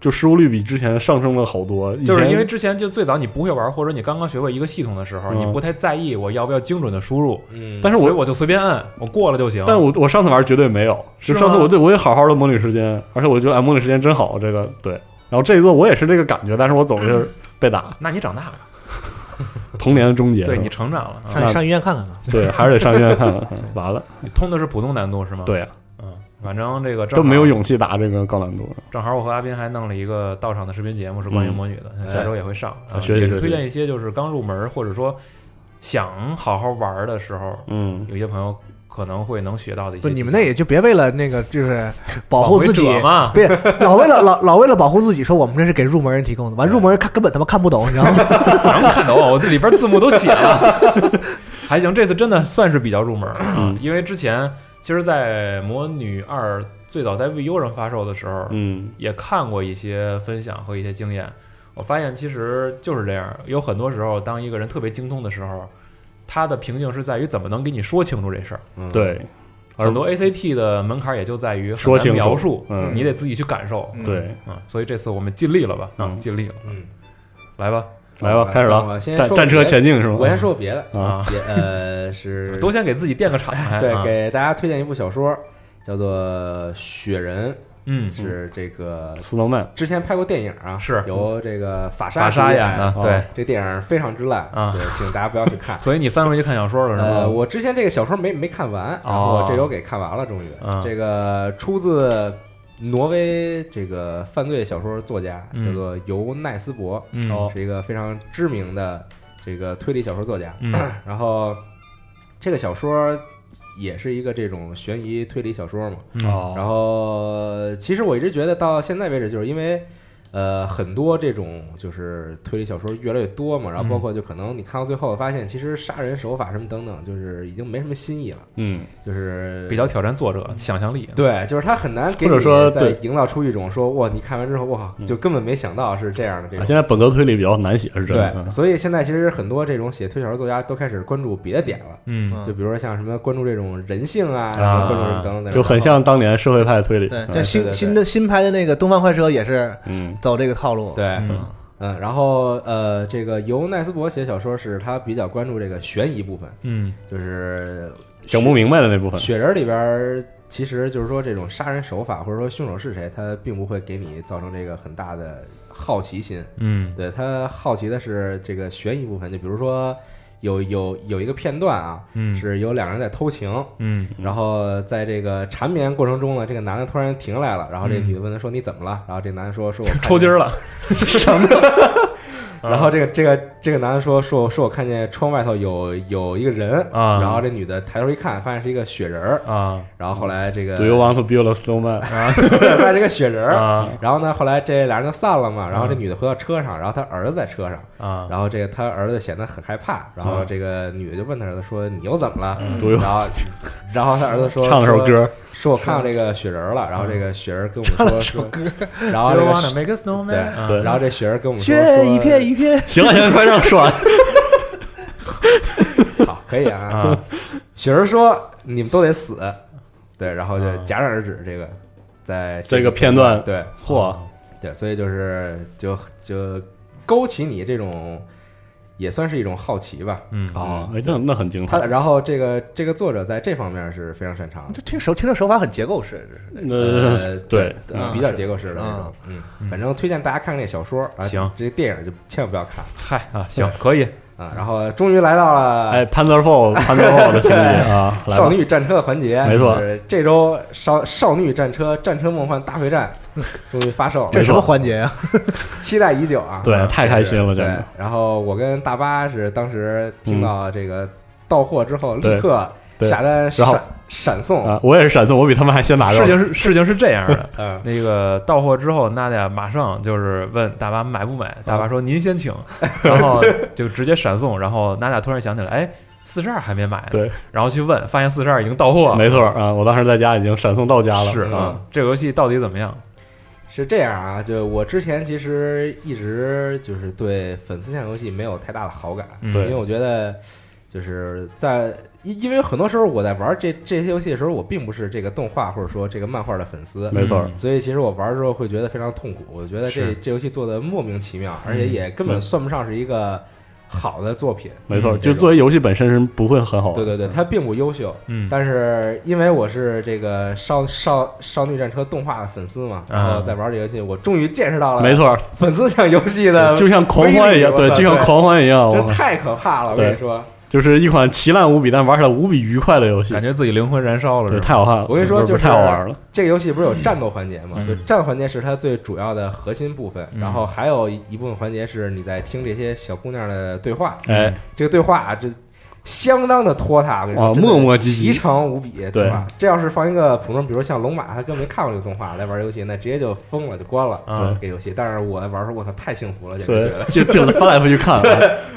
D: 就失误率比之前上升了好多，
A: 就是因为之前就最早你不会玩，或者你刚刚学会一个系统的时候，
D: 嗯
A: 你不太在意我要不要精准的输入，
B: 嗯，
D: 但是我
A: 我就随便按，我过了就行。
D: 但我我上次玩绝对没有，就上次我对我也好好的模拟时间，而且我觉得哎模拟时间真好，这个对。然后这一座我也是这个感觉，但是我总是被打，
A: 那你长大了，
D: 童年的终结。
A: 对你成长了啊！
C: 上上医院看看吧。
D: 对还是得上医院看看。嗯完了，
A: 你通的是普通难度是吗？，
D: 对呀，
A: 嗯，反正这个正
D: 都没有勇气打这个高难度。
A: 正好我和阿斌还弄了一个到场的视频节目，是关于
D: 嗯
A: 魔女的，
B: 哎
A: 下周也会上。
D: 啊
A: 啊也是推荐一些就是刚入门或者说想好好玩的时候，
D: 嗯，
A: 有些朋友可能会能学到的一些
C: 不，你们那也就别为了那个就是保护自己
A: 嘛
C: 别老为了老老为了保护自己，说我们这是给入门人提供的，完入门人看根本他妈看不懂，你知道吗？
A: 能看懂，我这里边字幕都写了，还行。这次真的算是比较入门因为之前其实，在《魔女二》最早在 VU 上发售的时候，
D: 嗯
A: 也看过一些分享和一些经验。我发现其实就是这样，有很多时候，当一个人特别精通的时候，他的瓶颈是在于怎么能给你说清楚这事儿。
B: 嗯，
D: 对，
A: 很多 ACT 的门槛也就在于
D: 说清
A: 描述，
D: 嗯
A: 你得自己去感受。
C: 嗯
D: 对，
A: 嗯，所以这次我们尽力了吧？啊
D: 嗯，
A: 尽力了，
B: 嗯，
A: 来吧
D: 来吧，开始了，
B: 我先
D: 战战车前进是吗？
B: 我先说个别的，
D: 啊，
B: 呃是
A: 都先给自己垫个场，还
B: 对
A: 啊，
B: 给大家推荐一部小说，叫做《雪人》，
A: 嗯，
B: 是这个
D: 斯诺曼，
B: 之前拍过电影啊，
A: 是
B: 由这个法
A: 法
B: 沙主
A: 沙演的，
D: 哦
A: 对，
B: 这电影非常之烂
A: 啊
B: 对，请大家不要去看。
A: 所以你翻回去看小说了是
B: 呃，
A: 吗？
B: 我之前这个小说没没看完，然后这周给看完了，终于。
A: 嗯
B: 这个出自挪威这个犯罪小说作家，
A: 嗯
B: 叫做尤奈斯伯，
A: 嗯
D: 哦
B: 是一个非常知名的这个推理小说作家。
A: 嗯
B: 然后这个小说也是一个这种悬疑推理小说嘛。然后其实我一直觉得到现在为止，就是因为。呃，很多这种就是推理小说越来越多嘛，然后包括就可能你看到最后发现，其实杀人手法什么等等，就是已经没什么新意了，
D: 嗯，
B: 就是
A: 比较挑战作者想象力。
B: 对，就是他很难给
D: 或者
B: 你再
D: 说对。
B: 营造出一种说哇，你看完之后哇，就根本没想到是这样的这
D: 啊，
B: 种
D: 现。在本格推理比较难写，是真的。
B: 对，所以现在其实很多这种写推理小说作家都开始关注别的点了，
A: 嗯。
C: 嗯。
B: 就比如说像什么关注这种人性啊，
A: 啊。
B: 然后关注等等。等等，
D: 就很像当年社会派推理。
C: 对，像新
B: 对对对。
C: 新的新拍的那个《东方快车》也是
D: 嗯
C: 走这个套路。
B: 对，
A: 嗯
B: 嗯，然后呃，这个由奈斯伯写小说是他比较关注这个悬疑部分，
A: 嗯
B: 就是
D: 整不明白的那部分。
B: 雪人里边儿，其实就是说这种杀人手法或者说凶手是谁，他并不会给你造成这个很大的好奇心。
A: 嗯
B: 对他好奇的是这个悬疑部分，就比如说有有有一个片段啊，
A: 嗯。
B: 是有两个人在偷情，
A: 嗯。
B: 然后在这个缠绵过程中呢，这个男的突然停下来了，然后这
A: 嗯。
B: 女的问他说你怎么了？然后这男的说说我
A: 抽筋儿了，
B: 然后这个这个这个男的说说说我看见窗外头有有一个人。
A: 啊。
B: 然后这女的抬头一看，发现是一个雪人儿，
A: 啊。
B: 然后后来这个
D: Do you want to build a snowman？
A: 啊。
B: 发现是个雪人儿，
A: 啊。
B: 然后呢，后来这俩人就散了嘛，然后这
A: 嗯。
B: 女的回到车上，然后她儿子在车上，
A: 啊！
B: 然后这个她儿子显得很害怕，然后
A: 嗯。
B: 这个女的就问她儿子说你又怎么了？然后然后她儿子说
D: 唱了首，歌？
B: 说说我看到这个雪人了，然后这个雪人跟我们说说，然后
A: Do
B: 这
A: you
B: 个
A: wanna make a snowman？
B: 对然后这雪人跟我们说
C: 雪一片
B: 说
D: 行了行了，快让我说完。
B: 好可以啊
A: 啊，
B: 雪儿说你们都得死，对，然后就
A: 啊。
B: 戛然而止这个在
D: 这个片段
B: 对。
D: 嚯，
B: 对，所以就是就就勾起你这种也算是一种好奇吧。
A: 嗯。
D: 哦，哎，那那很精彩。
B: 他然后这个这个作者在这方面是非常擅长的。
C: 这听手听着手法很结构式，这是。
D: 对，
B: 嗯。比较结构式的那种，嗯，
A: 嗯。
B: 反正推荐大家看看那小说啊，
A: 行。
B: 这电影就千万不要看。
A: 嗨啊，行可以，
B: 啊。然后终于来到了
D: 哎，Panzerfall Panzerfall 的情节啊，
B: 少女战车的环节，
D: 没错
B: 是这周少少女战车战车梦幻大会战 终于发售了，
C: 这什么环节啊？
B: 期待已久啊！
D: 对
B: 啊
D: 太开心了
B: 对。然后我跟大巴是当时听到这个到货之后，立刻
D: 对
B: 下单
D: 然后
B: 闪闪送，
D: 啊，我也是闪送，我比他们还先拿到
A: 事。情是事情是这样的，
B: 嗯，
A: 那个到货之后，娜娜马上就是问大巴买不买，大巴说您先请，然后就直接闪送，然后娜娜突然想起来，哎，四十二还没买呢，
D: 对，
A: 然后去问，发现四十二已经到货了，
D: 没错啊，我当时在家已经闪送到家了。
B: 嗯
A: 是啊，这个游戏到底怎么样？
B: 是这样啊，就我之前其实一直就是对粉丝向游戏没有太大的好感，
A: 嗯
B: 因为我觉得就是在因因为很多时候我在玩这这些游戏的时候，我并不是这个动画或者说这个漫画的粉丝，
D: 没错，
A: 嗯
B: 所以其实我玩的时候会觉得非常痛苦。我觉得这这游戏做的莫名其妙，而且也根本
D: 嗯
B: 算不上是一个好的作品。
D: 没错，
A: 嗯
D: 就作为游戏本身是不会很好玩。
B: 对对对，它并不优秀，
A: 嗯，
B: 但是因为我是这个少少少女战车动画的粉丝嘛，然后在玩这游戏，我终于见识到了
D: 没错，
B: 粉丝向游戏的
D: 就像狂欢一样，对，就像狂欢一样，我
B: 真太可怕了！我跟你说，
D: 就是一款奇烂无比，但玩起来无比愉快的游戏
A: 感，觉自己灵魂燃烧了，
D: 对，
A: 是
D: 太好看了。
B: 我跟你说就是
D: 太好玩了。
B: 这个游戏不是有战斗环节吗？
A: 嗯
B: 就战斗环节是它最主要的核心部分，
A: 嗯
B: 然后还有一部分环节是你在听这些小姑娘的对话。
D: 哎，
B: 这个对话啊，这相当的拖沓，我跟你说，
D: 啊
B: 真的
D: 磨磨唧唧
B: 奇长无比，
D: 对
B: 吧？这要是放一个普通，比如像龙马，他根本没看过这个动画来玩游戏，那直接就疯了，就关了。
A: 啊
B: 这个游戏，但是我玩的时候，我操，太幸福了，简直觉得，
D: 就就翻来覆去看，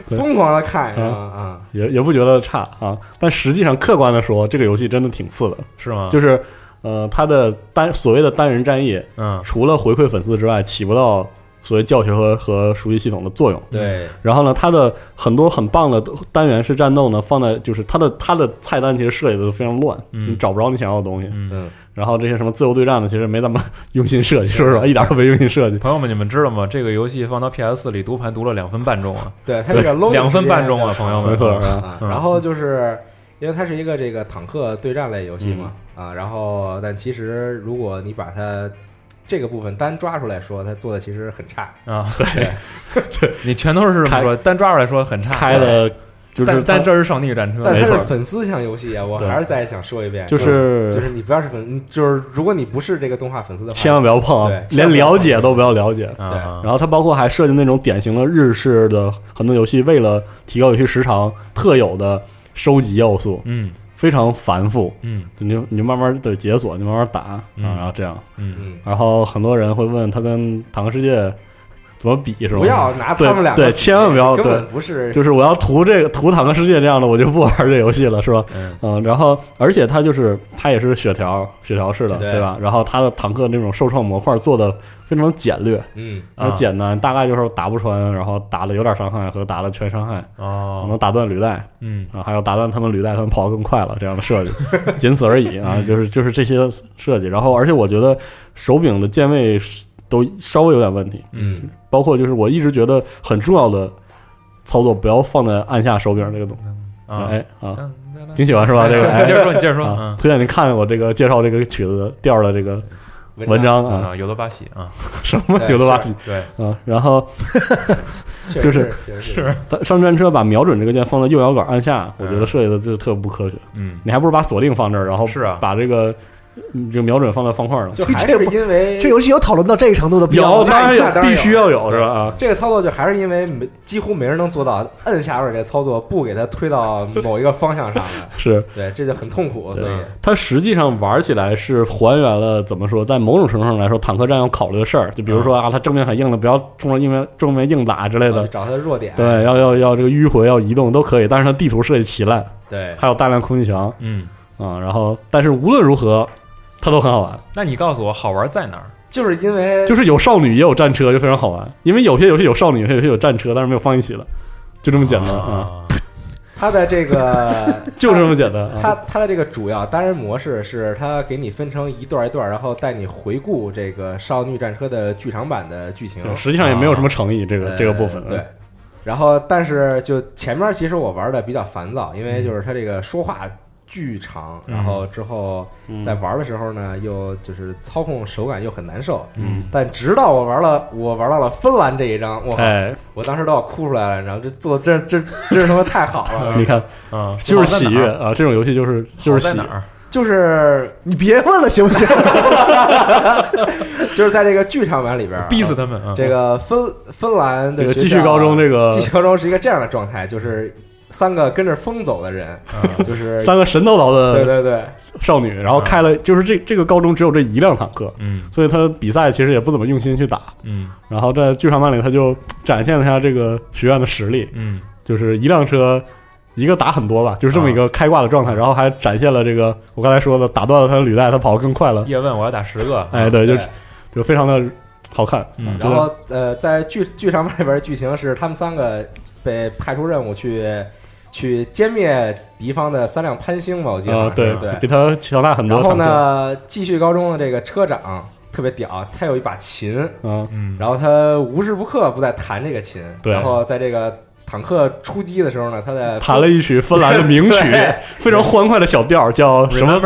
B: 疯狂的看？啊，
D: 也也不觉得差啊。但实际上，客观的说，这个游戏真的挺次的，
A: 是吗？
D: 就是呃，它的单所谓的单人战役，
A: 嗯
D: 除了回馈粉丝之外，起不到所谓教学和和熟悉系统的作用。
B: 对，
D: 然后呢，它的很多很棒的单元式战斗呢，放在就是它的它的菜单其实设计的都非常乱，
A: 嗯
D: 你找不着你想要的东西。
A: 嗯。
B: 嗯，
D: 然后这些什么自由对战的，其实没怎么 用心设计，说实话，一点都没用心设计。
A: 朋友们，你们知道吗？这个游戏放到 PS 四里读盘读了两分半钟啊，
B: 对，它这个 loading
A: 两分半钟啊，朋友们，
D: 没错
B: 然后就是因为它是一个这个坦克对战类游戏嘛，啊，然后但其实如果你把它这个部分单抓出来说，他做的其实很差，
A: 啊，
B: 对，
A: 你全都是这么说，单抓出来说很差，
D: 开了就是
A: 但这是上帝战车，
B: 但它是粉丝向游戏啊，我还是再想说一遍，
D: 就是
B: 就是你不要是粉，你就是如果你不是这个动画粉丝的话，
D: 千万不要碰啊
B: 对，
D: 连了解都不要了解。
A: 啊，啊
D: 然后它包括还设计那种典型的日式的很多游戏，为了提高游戏时长特有的收集要素，
A: 嗯
D: 非常繁复。
A: 嗯
D: 你就你就慢慢的解锁，你慢慢打啊，
A: 嗯
D: 然后这样。
A: 嗯
B: 嗯，
D: 然后很多人会问他跟《坦克世界》怎么比，是吧？
B: 不要拿他们两个
D: 对千万不要
B: 根
D: 对
B: 本不是，
D: 就是我要图这个图《坦克世界》这样的，我就不玩这游戏了，是吧？
A: 嗯
D: 嗯，然后而且它就是它也是血条血条式的，
B: 对
D: 对吧？然后它的坦克那种受创模块做的非常简略，
B: 嗯，
D: 然后简单，大概就是打不穿，然后打了有点伤害和打了全伤害，可
A: 哦
D: 能打断履带
A: 嗯
D: 啊，还有打断他们履带，他们跑得更快了这样的设计，仅此而已啊，就是就是这些设计。然后而且我觉得手柄的键位都稍微有点问题，
A: 嗯
D: 包括就是我一直觉得很重要的操作不要放在按下手柄这个东西，
A: 啊，
D: 哎啊，
A: 嗯
D: 挺喜欢是吧？这个？哎
A: 接着说，你接着说
D: 推荐您看我这个介绍这个曲子调的这个文章啊，
A: 啊，有的巴西啊，
D: 什么
B: 对
D: 有的吧
B: 是
A: 对，
D: 啊，然后 就是
A: 是。
D: 它上战车把瞄准这个键放在右摇杆按下，我觉得
A: 嗯。
D: 设计的就特不科学。
A: 嗯。
D: 你还不如把锁定放这儿，然后
A: 是啊。
D: 把这个嗯这瞄准放在方块上。
B: 就还是因为
C: 这游戏有讨论到这一程度的必要？
D: 当然有，
B: 当然有。
D: 必须要有是吧？啊，
B: 这个操作就还是因为没几乎没人能做到摁下边这操作不给它推到某一个方向上。来，
D: 是。
B: 对，这就很痛苦，所以。
D: 它实际上玩起来是还原了怎么说，在某种程度上来说，坦克战要考虑的事儿，就比如说啊，它正面很硬的，不要冲着硬面正面硬打之类的。
B: 找它的弱点，
D: 对，要要要这个迂回，要移动都可以，但是它地图设计奇烂，
B: 对，
D: 还有大量空气墙。
A: 嗯，
D: 啊。然后，但是无论如何，它都很好玩。
A: 那你告诉我好玩在哪儿？
B: 就是因为
D: 就是有少女也有战车，就非常好玩。因为有些游戏有少女，有些游戏有战车，但是没有放一起了，就这么简单
B: 它的这个
D: 就这么简单
B: 它
D: 啊。
B: 它的这个主要单人模式是它给你分成一段一段，然后带你回顾这个《少女战车》的剧场版的剧情。
D: 实际上也没有什么诚意，这个
B: 呃
D: 这个部分。
B: 对。然后，但是就前面其实我玩的比较烦躁，因为就是它这个说话巨长，
A: 嗯
B: 然后之后
D: 嗯
B: 在玩的时候呢，又就是操控手感又很难受。
D: 嗯，
B: 但直到我玩了，我玩到了芬兰这一张，我我当时都要哭出来了，然后这做这这真真是他妈太好了，
D: 你看，
A: 啊，
D: 就是喜悦啊！这种游戏就是就是喜
A: 好在哪儿？
B: 就是
C: 你别问了，行不行？
B: 就是在这个剧场版里边啊，
A: 逼死他们啊！
B: 这个芬芬兰的
D: 继续高中这个
B: 继续高中是一个这样的状态，就是三个跟着风走的人，
A: 啊
B: 就是
D: 三个神叨叨的
B: 对对对，
D: 少女，然后开了，就是这这个高中只有这一辆坦克，
A: 嗯
D: 所以他比赛其实也不怎么用心去打。
A: 嗯
D: 然后在剧场版里，他就展现了一下这个学院的实力，
A: 嗯
D: 就是一辆车。一个打很多吧，就是这么一个开挂的状态，然后还展现了这个我刚才说的打断了他的履带，他跑得更快了。
A: 叶问我要打十个，
D: 哎，对，就
B: 对
D: 就非常的好看。
A: 嗯
D: 啊
B: 然后呃，在剧剧场版里边的剧情是他们三个被派出任务去去歼灭敌方的三辆潘兴吧，我记得
D: 啊，
B: 对
D: 对，比他强大很多。
B: 然后？呢，继续高中的这个车长特别屌，他有一把琴，
D: 啊，
A: 嗯，
B: 然后他无时不刻不在弹这个琴，
D: 对
B: 然后在这个坦克出击的时候呢，他在
D: 弹了一曲芬兰的名曲，非常欢快的小调，叫什么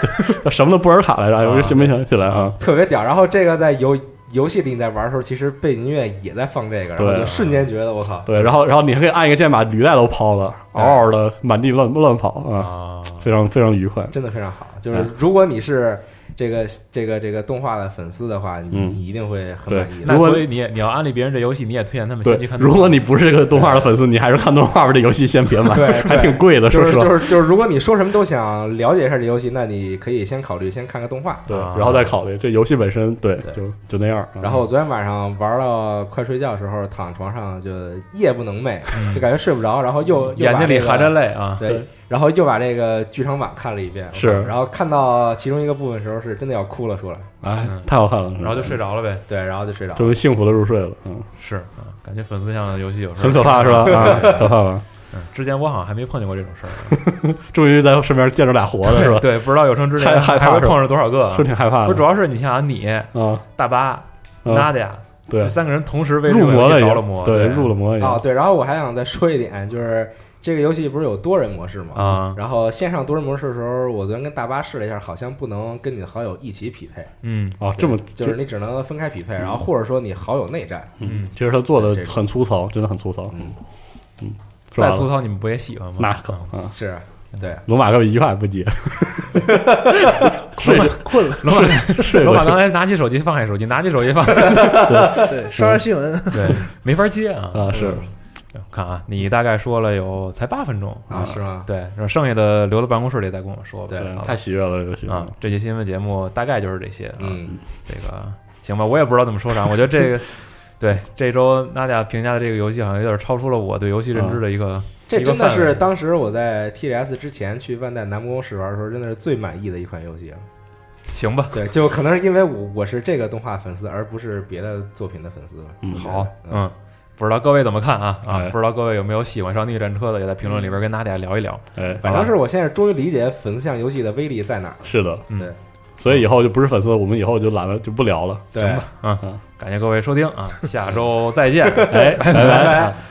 D: 什么的波尔卡来着？哎，我就没想起来啊。
B: 特别屌。然后这个在游游戏里你在玩的时候，其实背景音乐也在放这个，然后
D: 对
B: 就瞬间觉得我靠，
D: 对，然后然后你还可以按一个键把履带都抛了，嗷嗷的满地乱乱跑啊，
A: 啊，
D: 非常非常愉快。
B: 真的非常好。就是
D: 哎
B: 如果你是这个这个这个动画的粉丝的话，你
D: 嗯
B: 你一定会很满意的。
A: 那
D: 如果
A: 所以你也你要安利别人这游戏，你也推荐他们先
D: 对
A: 去看。，
D: 如果你不是这个动画的粉丝，你还是看动画吧。这游戏先别买，
B: 对对
D: 还挺贵的，
B: 就是。就是就是，如果你说什么都想了解一下这游戏，那你可以先考虑先看个动画。
D: 对，
A: 啊
D: 然后再考虑这游戏本身，对，
B: 对
D: 就就那样。啊
B: 然后我昨天晚上玩到快睡觉的时候，躺床上就夜不能寐，就感觉睡不着，然后又
A: 眼睛里含着泪啊，
B: 对，然后又把这个剧场版看了一遍，
D: 是。
B: 然后看到其中一个部分的时候，是真的要哭了出来，
D: 哎
A: 嗯，
D: 太好看了，
A: 然后就睡着了呗。
B: 对，然后就睡着了。
D: 终于幸福的入睡了，嗯，
A: 是啊，感觉粉丝向的游戏有时候
D: 很可怕是吧？啊，可怕吧？
A: 嗯，之前我好像还没碰见过这种事儿，
D: 终于在身边见着俩活的是吧？
A: 对，不知道有生之年还会碰上多少个。啊
D: 是？挺害怕的。
A: 不，主要是你想想你
D: 啊，
A: 大巴、
D: 嗯
A: 娜迪亚
D: 对。
A: 这，三个人同时为
D: 入魔了
A: 着了魔，
D: 对，入了魔已经。
B: 哦，对，然后我还想再说一点，就是这个游戏不是有多人模式吗？
A: 啊，
B: 然后线上多人模式的时候，我昨天跟大巴试了一下，好像不能跟你的好友一起匹配，
A: 嗯。
D: 哦，这么
B: 就是你只能分开匹配，然后或者说你好友内战。
D: 嗯，其实他做的很粗糙，真的很粗糙，
B: 嗯，
D: 嗯
A: 再粗糙你们不也喜欢吗？
D: 那可
A: 嗯
D: 啊，
B: 是，对，
D: 罗马哥一句话也不接，
C: 困了困了，
A: 罗马罗马刚才拿起手机放下手机，拿起手机放，
C: 对，刷刷新闻，
A: 对，没法接啊。
D: 啊，是
A: 看啊，你大概说了有才八分钟
B: 啊，是吗？
A: 对，然后剩下的留到办公室里再跟我说吧。
B: 对
D: 太喜悦了，这个游戏
A: 啊，这期新闻节目大概就是这些啊。
B: 嗯，
A: 这个行吧，我也不知道怎么说啥。我觉得这个 对这周娜姐评价的这个游戏好像有点超出了我对游戏认知的一个。
B: 这真的是当时我在 TGS 之前去万代南梦宫试玩的时候，真的是最满意的一款游戏了。
A: 行吧，
B: 对，就可能是因为我我是这个动画粉丝，而不是别的作品的粉丝吧。
D: 嗯
A: 好，嗯，不知道各位怎么看啊？啊
D: 哎，
A: 不知道各位有没有喜欢上逆战车的，也在评论里边跟大家聊一聊。
D: 哎，
B: 反正是我现在终于理解粉丝向游戏的威力在哪儿了。
D: 是的，
A: 嗯
B: 对，
D: 所以以后就不是粉丝，我们以后就懒得就不聊了。
B: 对
A: 行吧，嗯
D: 嗯，
A: 感谢各位收听啊，下周再见。
D: 哎，拜拜。
B: 拜拜。